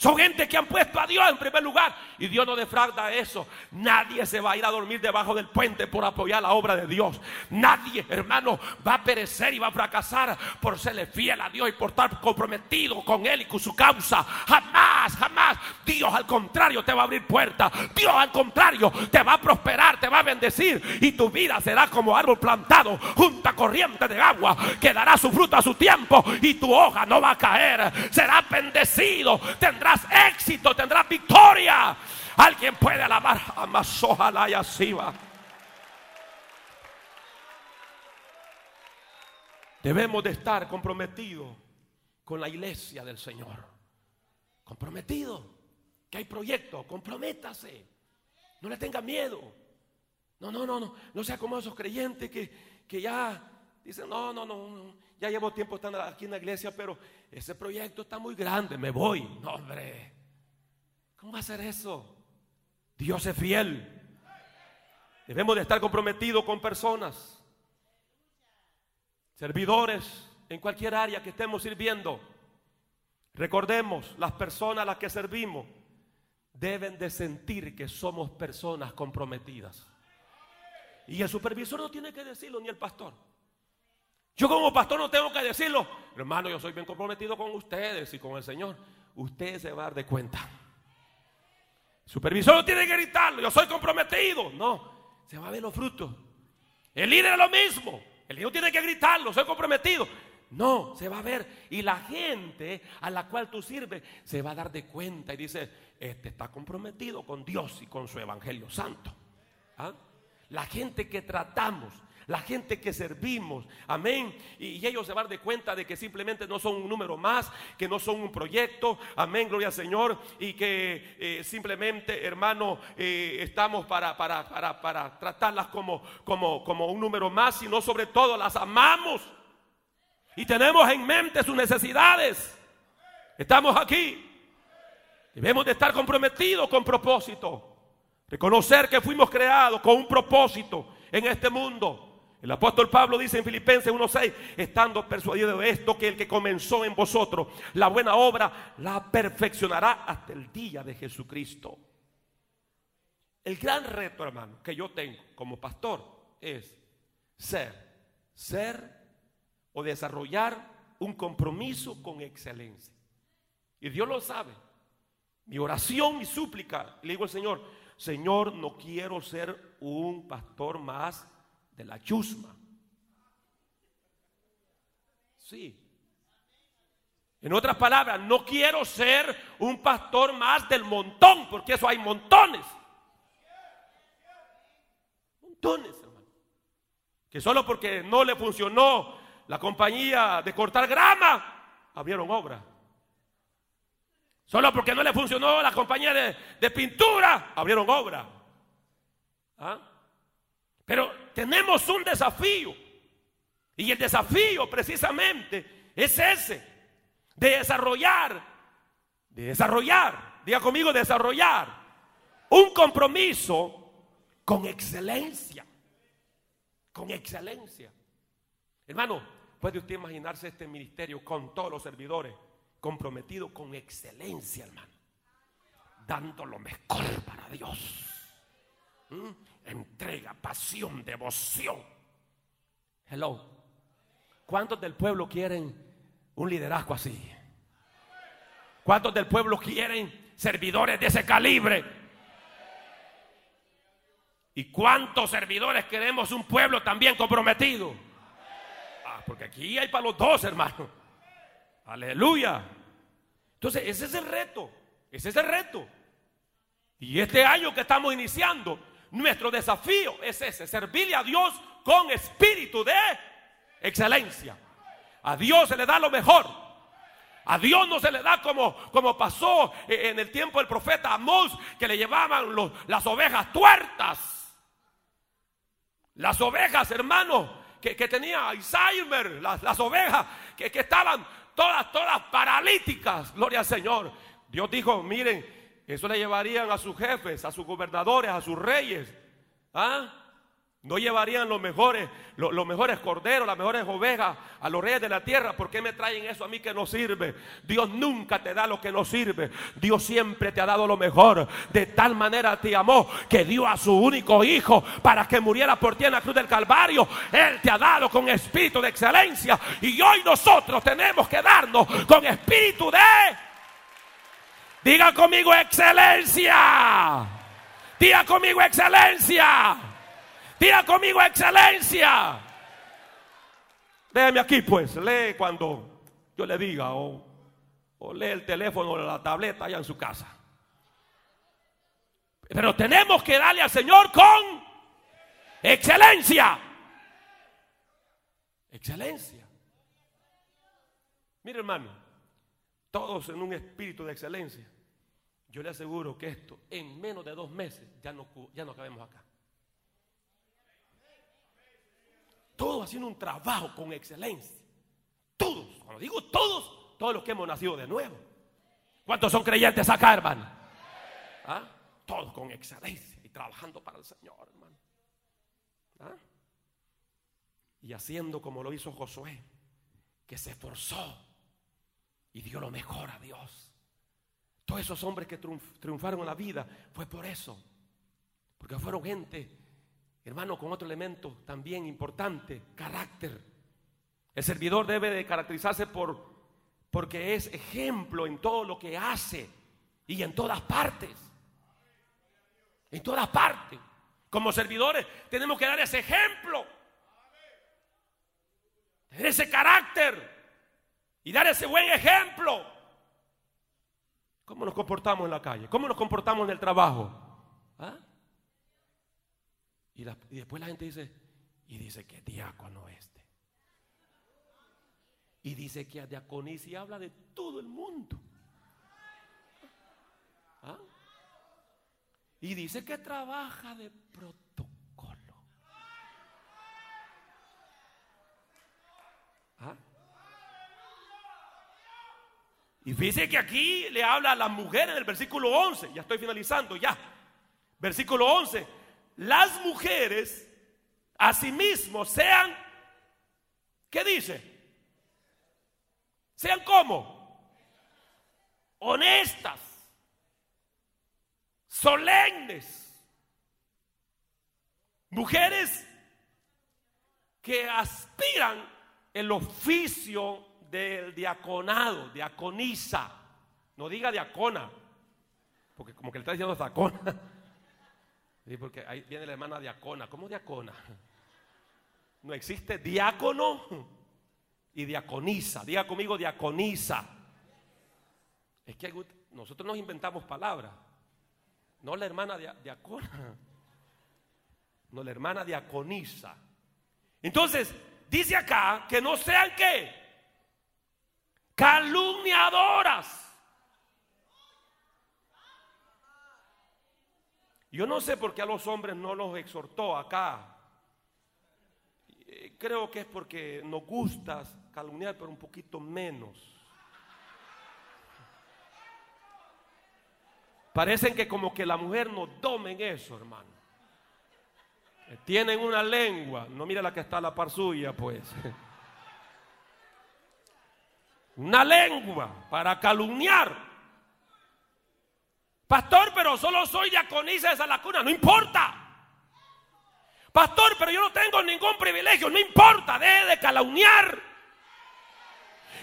Son gente que han puesto a Dios en primer lugar. Y Dios no defrauda eso. Nadie se va a ir a dormir debajo del puente por apoyar la obra de Dios. Nadie, hermano, va a perecer y va a fracasar por serle fiel a Dios y por estar comprometido con Él y con su causa. Jamás, jamás. Dios al contrario te va a abrir puertas. Dios al contrario te va a prosperar, te va a bendecir. Y tu vida será como árbol plantado junto a corriente de agua que dará su fruto a su tiempo. Y tu hoja no va a caer. Será bendecido. Tendrá éxito, tendrás victoria. Alguien puede alabar a Masojalá y Asiva. Debemos de estar comprometidos con la iglesia del Señor. Comprometido. Que hay proyectos, comprométase. No le tenga miedo. No, no, no, no. No sea como esos creyentes que, que ya dicen, no, no, no, ya llevo tiempo estando aquí en la iglesia, pero ese proyecto está muy grande, me voy. No, hombre, ¿cómo va a ser eso? Dios es fiel. Debemos de estar comprometidos con personas, servidores, en cualquier área que estemos sirviendo. Recordemos, las personas a las que servimos deben de sentir que somos personas comprometidas. Y el supervisor no tiene que decirlo, ni el pastor. Yo como pastor no tengo que decirlo. Hermano, yo soy bien comprometido con ustedes y con el Señor. Ustedes se van a dar de cuenta. supervisor no tiene que gritarlo. Yo soy comprometido. No, se va a ver los frutos. El líder es lo mismo. El líder no tiene que gritarlo. Soy comprometido. No, se va a ver. Y la gente a la cual tú sirves se va a dar de cuenta y dice, este está comprometido con Dios y con su Evangelio Santo. ¿Ah? La gente que tratamos la gente que servimos. Amén. Y, ellos se van de cuenta de que simplemente no son un número más, que no son un proyecto. Amén, gloria al Señor. Y que eh, simplemente, hermano, eh, estamos para, para, para, para, tratarlas como, como, como un número más, sino sobre todo las amamos. Y tenemos en mente sus necesidades. Estamos aquí. Debemos de estar comprometidos con propósito. Reconocer que fuimos creados con un propósito en este mundo. El apóstol Pablo dice en Filipenses 1:6, estando persuadido de esto, que el que comenzó en vosotros la buena obra, la perfeccionará hasta el día de Jesucristo. El gran reto, hermano, que yo tengo como pastor es ser, ser o desarrollar un compromiso con excelencia. Y Dios lo sabe. Mi oración, mi súplica, le digo al Señor, Señor, no quiero ser un pastor más de la chusma. Sí. En otras palabras, no quiero ser un pastor más del montón, porque eso hay montones. Montones, hermano. Que solo porque no le funcionó la compañía de cortar grama, abrieron obra. Solo porque no le funcionó la compañía de, de pintura, abrieron obra. ¿Ah? Pero tenemos un desafío. Y el desafío precisamente es ese, de desarrollar, de desarrollar, diga conmigo, desarrollar un compromiso con excelencia, con excelencia. Hermano, ¿puede usted imaginarse este ministerio con todos los servidores comprometidos con excelencia, hermano? Dando lo mejor para Dios. ¿Mm? Entrega, pasión, devoción. Hello. ¿Cuántos del pueblo quieren un liderazgo así? ¿Cuántos del pueblo quieren servidores de ese calibre? ¿Y cuántos servidores queremos un pueblo también comprometido? Ah, porque aquí hay para los dos, hermano. Aleluya. Entonces, ese es el reto. Ese es el reto. Y este año que estamos iniciando, nuestro desafío es ese, servirle a Dios con espíritu de excelencia. A Dios se le da lo mejor. A Dios no se le da como, como pasó en el tiempo del profeta Amós, que le llevaban las ovejas tuertas. Las ovejas, hermano, que, tenía Alzheimer, las, las ovejas que, que estaban todas, todas paralíticas. Gloria al Señor. Dios dijo, miren, eso le llevarían a sus jefes, a sus gobernadores, a sus reyes. ¿Ah? No llevarían los mejores, los, mejores corderos, las mejores ovejas a los reyes de la tierra. ¿Por qué me traen eso a mí que no sirve? Dios nunca te da lo que no sirve. Dios siempre te ha dado lo mejor. De tal manera te amó que dio a su único hijo para que muriera por ti en la cruz del Calvario. Él te ha dado con espíritu de excelencia. Y hoy nosotros tenemos que darnos con espíritu de... Diga conmigo excelencia. Diga conmigo excelencia. Diga conmigo excelencia. Déjeme aquí pues, lee cuando yo le diga o, o lee el teléfono o la tableta allá en su casa. Pero tenemos que darle al Señor con excelencia. Excelencia. Mire hermano, todos en un espíritu de excelencia. Yo le aseguro que esto en menos de dos meses ya no, ya no cabemos acá. todos haciendo un trabajo con excelencia. Todos, cuando digo todos, todos los que hemos nacido de nuevo. ¿Cuántos son creyentes acá, hermano? ¿Ah? Todos con excelencia y trabajando para el Señor, hermano. ¿Ah? Y haciendo como lo hizo Josué, que se esforzó y dio lo mejor a Dios. Todos esos hombres que triunfaron en la vida fue por eso. Porque fueron gente Hermano, con otro elemento también importante, carácter. El servidor debe de caracterizarse por porque es ejemplo en todo lo que hace y en todas partes. En todas partes. Como servidores tenemos que dar ese ejemplo. Tener ese carácter y dar ese buen ejemplo. ¿Cómo nos comportamos en la calle? ¿Cómo nos comportamos en el trabajo? ¿Ah? Y, después la gente dice, y dice que diácono este. Y dice que a diaconía habla de todo el mundo. ¿Ah? Y dice que trabaja de protocolo. ¿Ah? Y dice que aquí le habla a las mujeres en el versículo 11. Ya estoy finalizando, ya. Versículo 11 las mujeres asimismo sean, ¿qué dice? Sean como honestas, solemnes, mujeres que aspiran el oficio del diaconado, diaconisa, no diga diacona, porque como que le está diciendo diacona. [LAUGHS] porque ahí viene la hermana diacona. ¿Cómo diacona? [LAUGHS] No existe diácono y diaconisa. Diga conmigo diaconisa. Es que nosotros nos inventamos palabras. No la hermana diacona. No la hermana diaconisa. Entonces, dice acá que no sean qué? Calumniadoras Yo no sé por qué a los hombres no los exhortó acá. Eh, creo que es porque nos gusta calumniar, pero un poquito menos. Parecen que como que la mujer no tomen eso, hermano. Tienen una lengua, no mira la que está a la par suya, pues. [LAUGHS] Una lengua para calumniar. Pastor, pero solo soy diaconisa de la cuna. No importa. Pastor, pero yo no tengo ningún privilegio. No importa. Deje de calumniar.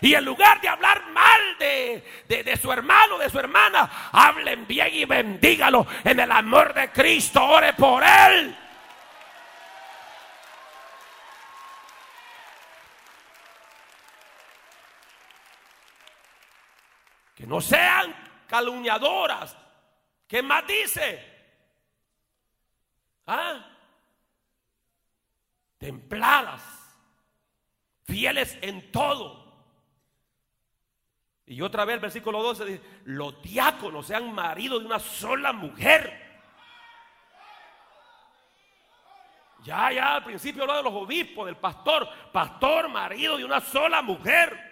Y en lugar de hablar mal de, de, su hermano, de su hermana, hablen bien y bendígalo en el amor de Cristo. Ore por él. No sean calumniadoras, ¿Qué más dice? ¿Ah? Templadas, fieles en todo. Y otra vez el versículo 12 dice, los diáconos sean maridos de una sola mujer. Ya, ya, al principio habló de los obispos, del pastor, pastor, marido de una sola mujer.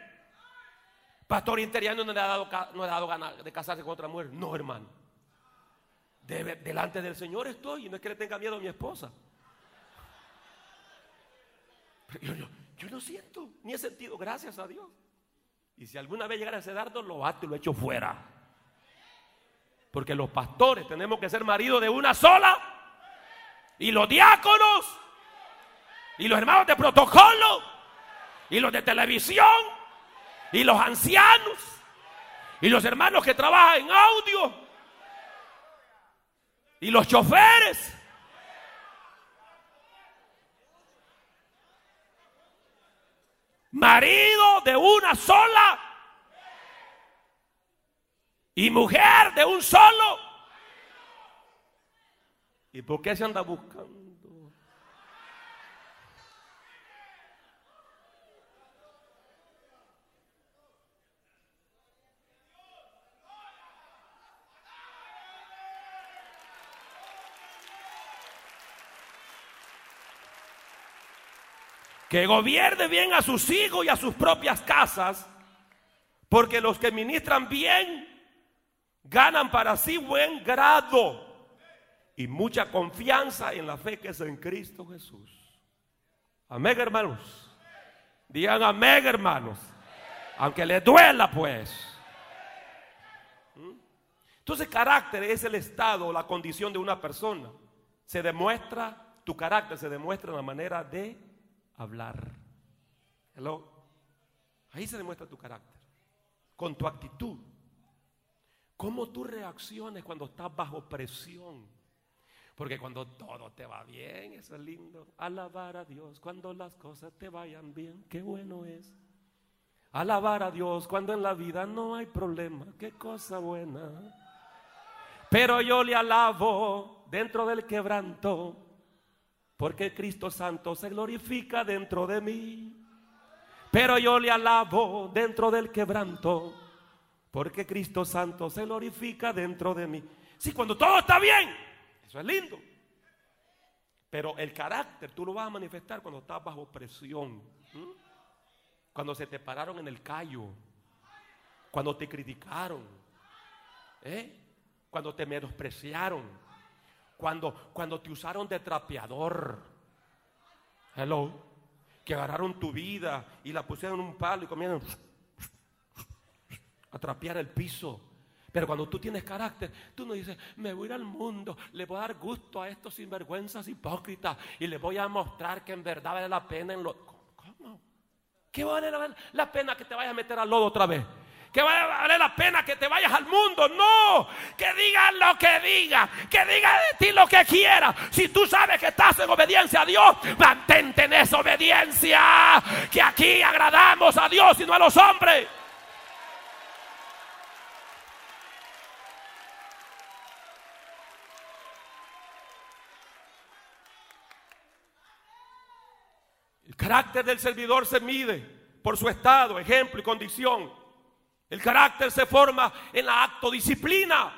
Pastor interiano no le ha dado, no le ha dado ganas de casarse con otra mujer. No, hermano. delante del Señor estoy y no es que le tenga miedo a mi esposa. yo, no siento, ni he sentido, gracias a Dios. Y si alguna vez llegara ese dardo, lo bato y lo echo fuera. Porque los pastores tenemos que ser maridos de una sola. Y los diáconos. Y los hermanos de protocolo. Y los de televisión y los ancianos y los hermanos que trabajan en audio y los choferes. Marido de una sola y mujer de un solo. ¿Y por qué se anda buscando? Que gobierne bien a sus hijos y a sus propias casas, porque los que ministran bien ganan para sí buen grado y mucha confianza en la fe que es en Cristo Jesús. Amén, hermanos. Digan amén, hermanos. Aunque les duela, pues. ¿Mm? Entonces, carácter es el estado la condición de una persona. Se demuestra, tu carácter se demuestra en la manera de hablar. Hello. Ahí se demuestra tu carácter. Con tu actitud. Cómo tú reacciones cuando estás bajo presión. Porque cuando todo te va bien, eso es lindo. Alabar a Dios cuando las cosas te vayan bien. Qué bueno es. Alabar a Dios cuando en la vida no hay problema. Qué cosa buena. Pero yo le alabo dentro del quebranto porque Cristo Santo se glorifica dentro de mí. Pero yo le alabo dentro del quebranto, porque Cristo Santo se glorifica dentro de mí. Sí, cuando todo está bien, eso es lindo. Pero el carácter tú lo vas a manifestar cuando estás bajo presión. Cuando se te pararon en el callo. Cuando te criticaron. ¿eh? Cuando te menospreciaron cuando, cuando te usaron de trapeador. Hello. Que agarraron tu vida y la pusieron en un palo y comieron a trapear el piso. Pero cuando tú tienes carácter, tú no dices, me voy a ir al mundo, le voy a dar gusto a estos sinvergüenzas hipócritas y le voy a mostrar que en verdad vale la pena en lo... ¿Cómo? ¿Qué vale la pena que te vayas a meter al lodo otra vez? Que vale la pena que te vayas al mundo. No, que digan lo que diga, que diga de ti lo que quiera. Si tú sabes que estás en obediencia a Dios, mantente en esa obediencia. Que aquí agradamos a Dios y no a los hombres. El carácter del servidor se mide por su estado, ejemplo y condición. El carácter se forma en la actodisciplina.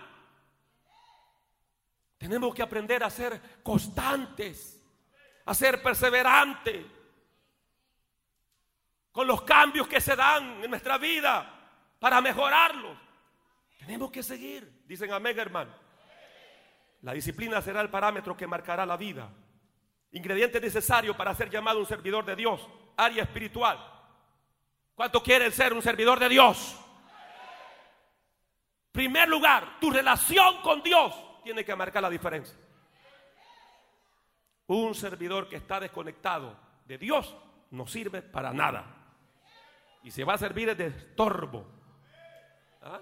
Tenemos que aprender a ser constantes, a ser perseverantes con los cambios que se dan en nuestra vida para mejorarlos. Tenemos que seguir, dicen amén hermano. La disciplina será el parámetro que marcará la vida. Ingrediente necesario para ser llamado un servidor de Dios, área espiritual. ¿Cuánto quiere ser un servidor de Dios? Primer lugar, tu relación con Dios tiene que marcar la diferencia. Un servidor que está desconectado de Dios no sirve para nada. Y se va a servir de estorbo. ¿Ah?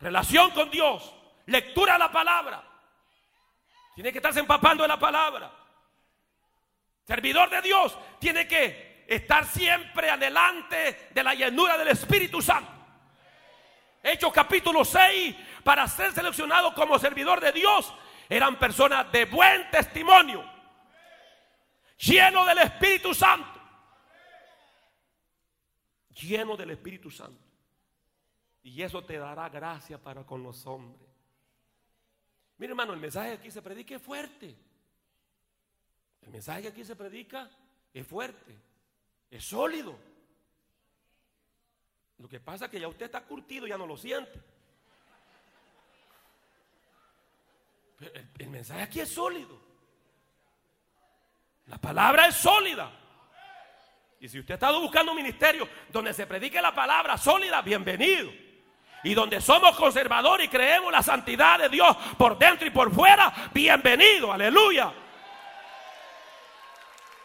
Relación con Dios, lectura de la palabra. Tiene que estarse empapando de la palabra. Servidor de Dios tiene que estar siempre adelante de la llenura del Espíritu Santo. Hechos capítulo 6, para ser seleccionado como servidor de Dios, eran personas de buen testimonio, lleno del Espíritu Santo. Lleno del Espíritu Santo. Y eso te dará gracia para con los hombres. Mire hermano, el mensaje aquí se predica es fuerte. El mensaje que aquí se predica es fuerte, es sólido. Lo que pasa es que ya usted está curtido, ya no lo siente. el, el mensaje aquí es sólido. La palabra es sólida. Y si usted ha estado buscando un ministerio donde se predique la palabra sólida, bienvenido. Y donde somos conservadores y creemos la santidad de Dios por dentro y por fuera, bienvenido, aleluya.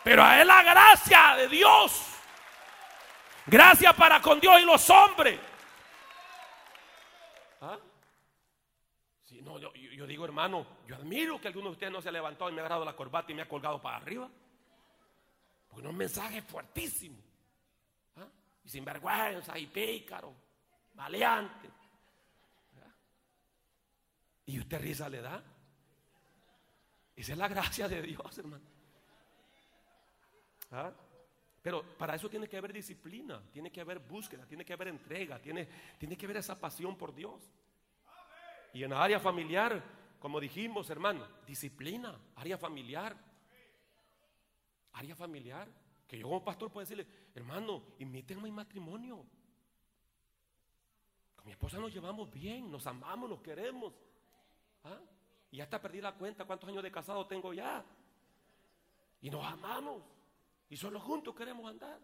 Pero es la gracia de Dios. Gracia para con Dios y los hombres. ¿Ah? no, yo, digo, hermano, yo admiro que alguno de ustedes no se ha levantado y me ha agarrado la corbata y me ha colgado para arriba. Porque un mensaje fuertísimo. ¿Ah? Y sin vergüenza y pícaro, maleante. ¿Y usted risa le da? Esa es la gracia de Dios, hermano. ¿Ah? Pero para eso tiene que haber disciplina, tiene que haber búsqueda, tiene que haber entrega, tiene, tiene que haber esa pasión por Dios. Y en la área familiar, como dijimos, hermano, disciplina, área familiar. Área familiar. Que yo como pastor puedo decirle, hermano, a mi matrimonio. Con mi esposa nos llevamos bien, nos amamos, nos queremos. ¿Ah? Y hasta perdí la cuenta cuántos años de casado tengo ya. Y nos amamos. Y solo juntos queremos andar.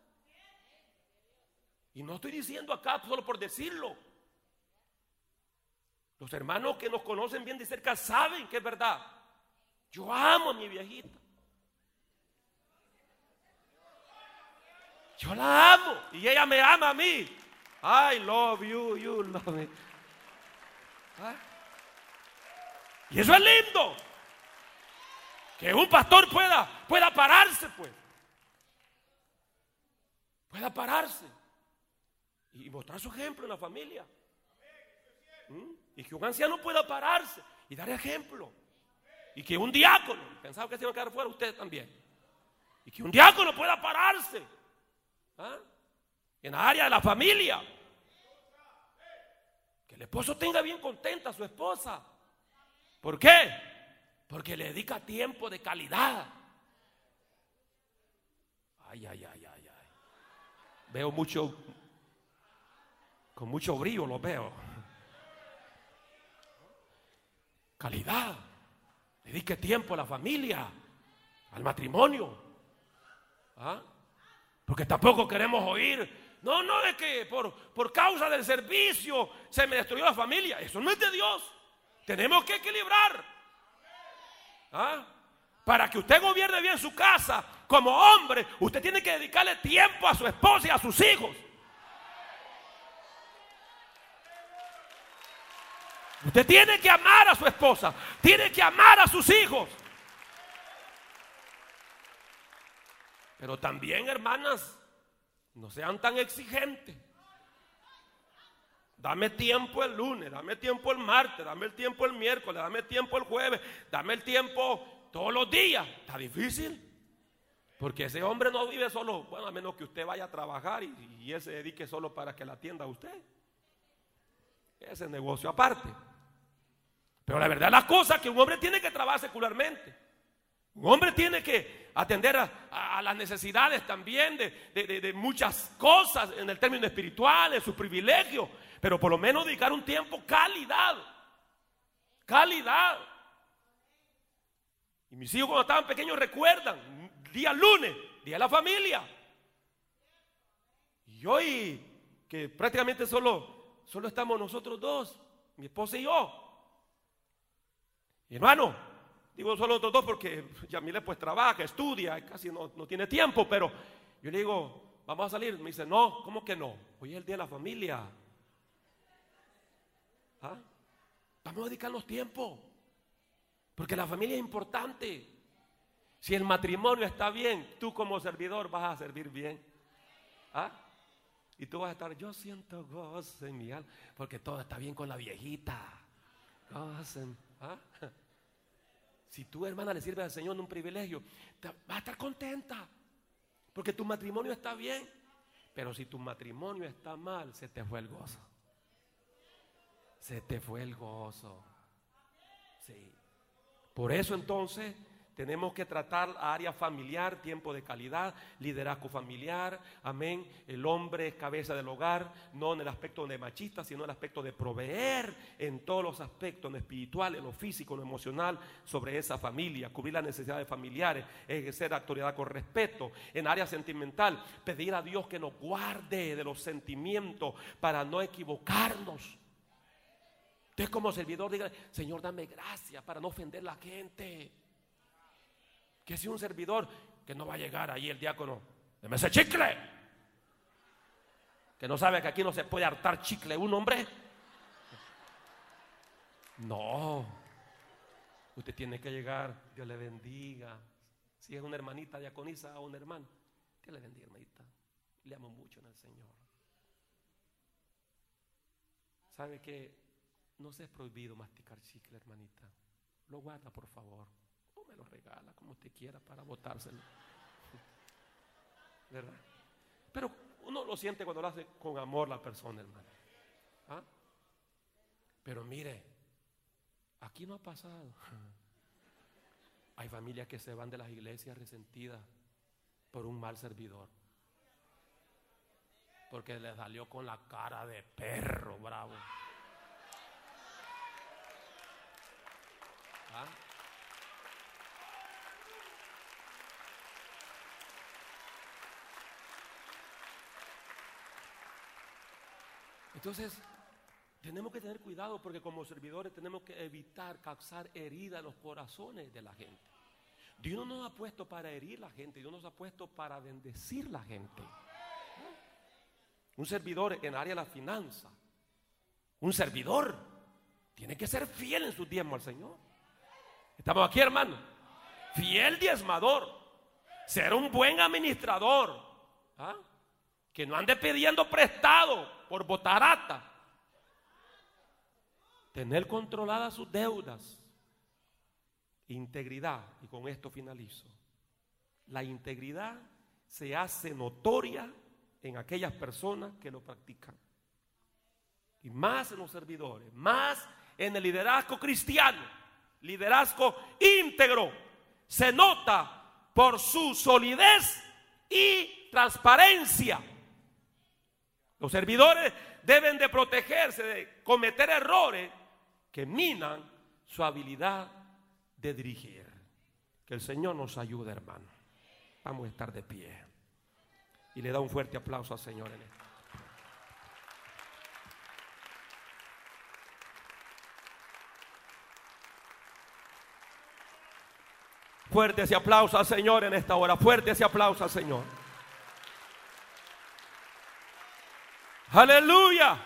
Y no estoy diciendo acá solo por decirlo. Los hermanos que nos conocen bien de cerca saben que es verdad. Yo amo a mi viejita. Yo la amo y ella me ama a mí. I love you, you love me. ¿Ah? Y eso es lindo. Que un pastor pueda, pueda pararse, pues. Pueda pararse. Y mostrar su ejemplo en la familia. ¿Mm? Y que un anciano pueda pararse y dar ejemplo. Y que un diácono, pensaba que se iba a quedar fuera usted también. Y que un diácono pueda pararse ¿Ah? En la área de la familia. Que el esposo tenga bien contenta a su esposa. ¿Por qué? Porque le dedica tiempo de calidad. Ay, ay, ay. Veo mucho, con mucho brillo lo veo. Calidad. Dedique tiempo a la familia, al matrimonio. ¿Ah? Porque tampoco queremos oír. No, no de que por, por causa del servicio se me destruyó la familia. Eso no es de Dios. Tenemos que equilibrar. ¿Ah? Para que usted gobierne bien su casa como hombre, usted tiene que dedicarle tiempo a su esposa y a sus hijos. Usted tiene que amar a su esposa, tiene que amar a sus hijos. Pero también, hermanas, no sean tan exigentes. Dame tiempo el lunes, dame tiempo el martes, dame el tiempo el miércoles, dame tiempo el jueves, dame el tiempo todos los días. Está difícil. Porque ese hombre no vive solo, bueno, a menos que usted vaya a trabajar y, él se dedique solo para que la atienda a usted. Ese negocio aparte. Pero la verdad las cosas que un hombre tiene que trabajar secularmente. Un hombre tiene que atender a, las necesidades también de, muchas cosas en el término espiritual, de sus privilegios, pero por lo menos dedicar un tiempo calidad. Calidad. Y mis hijos cuando estaban pequeños recuerdan, día lunes, día de la familia. Y hoy, que prácticamente solo, solo estamos nosotros dos, mi esposa y yo. hermano, Digo solo otros dos porque Yamile pues trabaja, estudia, casi no, tiene tiempo, pero yo le digo, vamos a salir. Me dice, no, ¿cómo que no? Hoy es el día de la familia. ¿Ah? Vamos a dedicarnos tiempo. Porque la familia es importante. Si el matrimonio está bien, tú como servidor vas a servir bien. ¿Ah? Y tú vas a estar, yo siento gozo en mi alma, porque todo está bien con la viejita. Gozo ¿ah? [LAUGHS] Si tu hermana, le sirve al Señor un privilegio, va a estar contenta. Porque tu matrimonio está bien. Pero si tu matrimonio está mal, se te fue el gozo. se te fue el gozo. Sí. Por eso entonces tenemos que tratar área familiar, tiempo de calidad, liderazgo familiar, amén. El hombre es cabeza del hogar, no en el aspecto de machista, sino en el aspecto de proveer en todos los aspectos, en lo espiritual, en lo físico, en lo emocional, sobre esa familia, cubrir las necesidades familiares, ejercer autoridad con respeto. En área sentimental, pedir a Dios que nos guarde de los sentimientos para no equivocarnos. Usted como servidor diga, Señor, dame gracia para no ofender a la gente. Que si un servidor que no va a llegar ahí el diácono, deme ese chicle. Que no sabe que aquí no se puede hartar chicle un hombre. No. Usted tiene que llegar, Dios le bendiga. Si es una hermanita diaconisa o un hermano, Dios le bendiga, hermanita. Le amo mucho en el Señor. ¿Sabe que no se es prohibido masticar chicle, hermanita? Lo guarda, por favor me lo regala como usted quiera para botárselo. [LAUGHS] ¿Verdad? Pero uno lo siente cuando lo hace con amor la persona, hermano. ¿Ah? Pero mire, aquí no ha pasado. [LAUGHS] Hay familias que se van de las iglesias resentidas por un mal servidor. Porque le salió con la cara de perro bravo. Entonces, tenemos que tener cuidado porque como servidores tenemos que evitar causar heridas en los corazones de la gente. Dios no nos ha puesto para herir la gente, Dios nos ha puesto para bendecir la gente. Un servidor en área de la finanza, un servidor tiene que ser fiel en su diezmo al Señor. Estamos aquí, hermano. Fiel diezmador, ser un buen administrador. ¿ah? Que no ande pidiendo prestado por botarata. Tener controladas sus deudas. Integridad. Y con esto finalizo. La integridad se hace notoria en aquellas personas que lo practican. Y más en los servidores, más en el liderazgo cristiano, liderazgo íntegro, se nota por su solidez y transparencia. Los servidores deben de protegerse de cometer errores que minan su habilidad de dirigir. Que el Señor nos ayude, hermano. Vamos a estar de pie. Y le da un fuerte aplauso al Señor en esto. Fuerte ese aplauso al Señor en esta hora. Fuerte ese aplauso al Señor. Aleluya.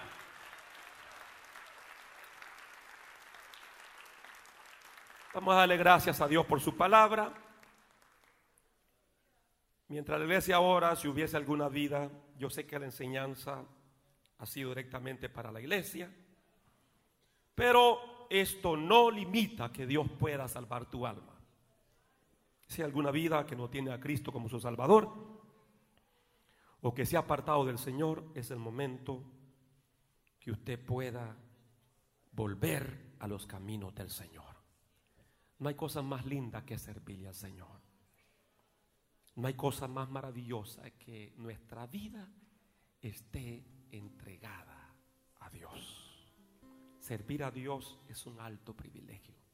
Vamos a darle gracias a Dios por su palabra. Mientras la iglesia ahora, si hubiese alguna vida, yo sé que la enseñanza ha sido directamente para la iglesia, pero esto no limita que Dios pueda salvar tu alma. Si hay alguna vida que no tiene a Cristo como su Salvador, o que se ha apartado del Señor, es el momento que usted pueda volver a los caminos del Señor. No hay cosa más linda que servirle al Señor. No hay cosa más maravillosa que nuestra vida esté entregada a Dios. Servir a Dios es un alto privilegio.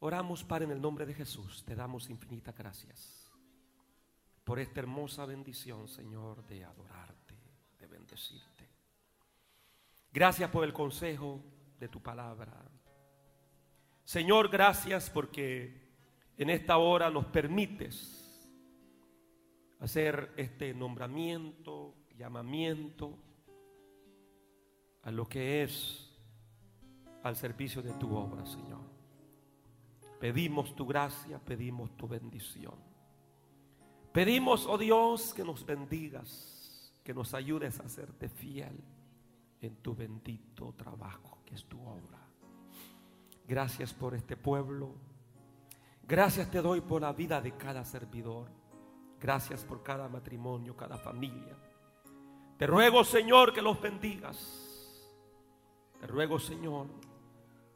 Oramos, para en el nombre de Jesús. Te damos infinitas gracias por esta hermosa bendición, Señor, de adorarte, de bendecirte. Gracias por el consejo de tu palabra. Señor, gracias porque en esta hora nos permites hacer este nombramiento, llamamiento a lo que es al servicio de tu obra, Señor. Pedimos tu gracia, pedimos tu bendición. Pedimos, oh Dios, que nos bendigas, que nos ayudes a serte fiel en tu bendito trabajo, que es tu obra. Gracias por este pueblo. Gracias te doy por la vida de cada servidor. Gracias por cada matrimonio, cada familia. Te ruego, Señor, que los bendigas. Te ruego, Señor,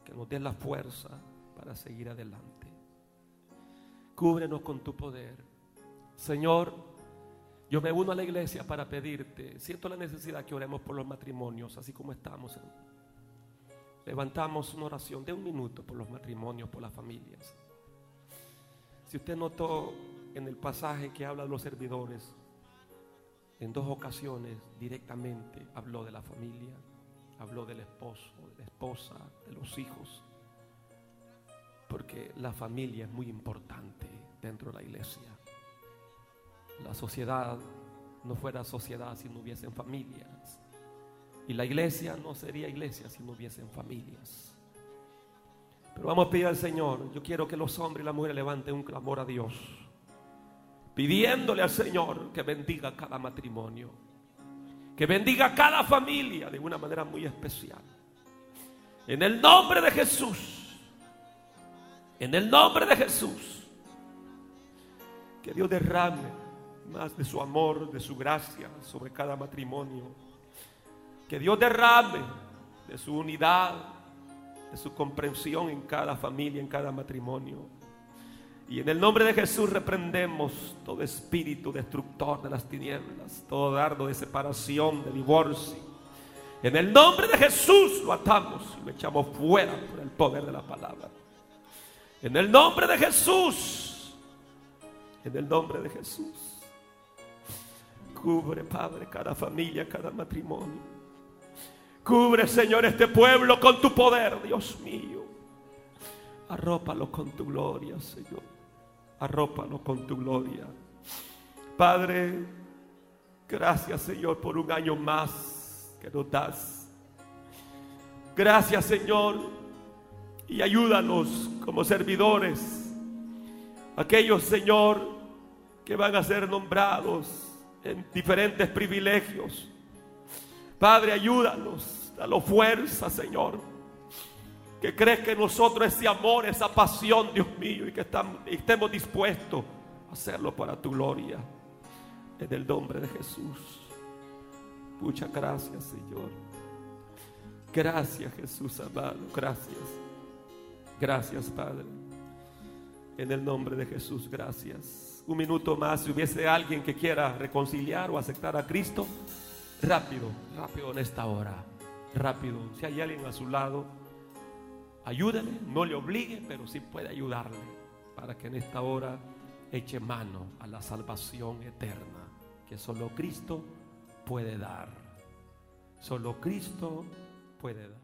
que nos des la fuerza para seguir adelante. Cúbrenos con tu poder. Señor, yo me uno a la iglesia para pedirte. Siento la necesidad que oremos por los matrimonios, así como estamos. Levantamos una oración de un minuto por los matrimonios, por las familias. Si usted notó en el pasaje que habla de los servidores, en dos ocasiones directamente habló de la familia, habló del esposo, de la esposa, de los hijos, porque la familia es muy importante dentro de la iglesia. La sociedad no fuera sociedad si no hubiesen familias. Y la iglesia no sería iglesia si no hubiesen familias. Pero vamos a pedir al Señor, yo quiero que los hombres y las mujeres levanten un clamor a Dios pidiéndole al Señor que bendiga cada matrimonio, que bendiga cada familia de una manera muy especial. En el nombre de Jesús, en el nombre de Jesús, que Dios derrame más de su amor, de su gracia sobre cada matrimonio. Que Dios derrame de su unidad, de su comprensión en cada familia, en cada matrimonio. Y en el nombre de Jesús reprendemos todo espíritu destructor de las tinieblas, todo dardo de separación, de divorcio. En el nombre de Jesús lo atamos y lo echamos fuera por el poder de la palabra. En el nombre de Jesús, en el nombre de Jesús, cubre, Padre, cada familia, cada matrimonio. Cubre, Señor, este pueblo con tu poder, Dios mío. Arrópalo con tu gloria, Señor arrópalo con tu gloria. Padre, gracias Señor por un año más que nos das. Gracias Señor y ayúdanos como servidores. Aquellos Señor que van a ser nombrados en diferentes privilegios. Padre, ayúdanos, dalo fuerza Señor que crees que nosotros ese amor, esa pasión, Dios mío, y que estemos dispuestos a hacerlo para tu gloria. En el nombre de Jesús. Muchas gracias, Señor. Gracias, Jesús amado. Gracias. Gracias, Padre. En el nombre de Jesús, gracias. Un minuto más, si hubiese alguien que quiera reconciliar o aceptar a Cristo, rápido, rápido en esta hora. Rápido. Si hay alguien a su lado Ayúdele, no le obligue, pero sí puede ayudarle para que en esta hora eche mano a la salvación eterna que solo Cristo puede dar. Solo Cristo puede dar.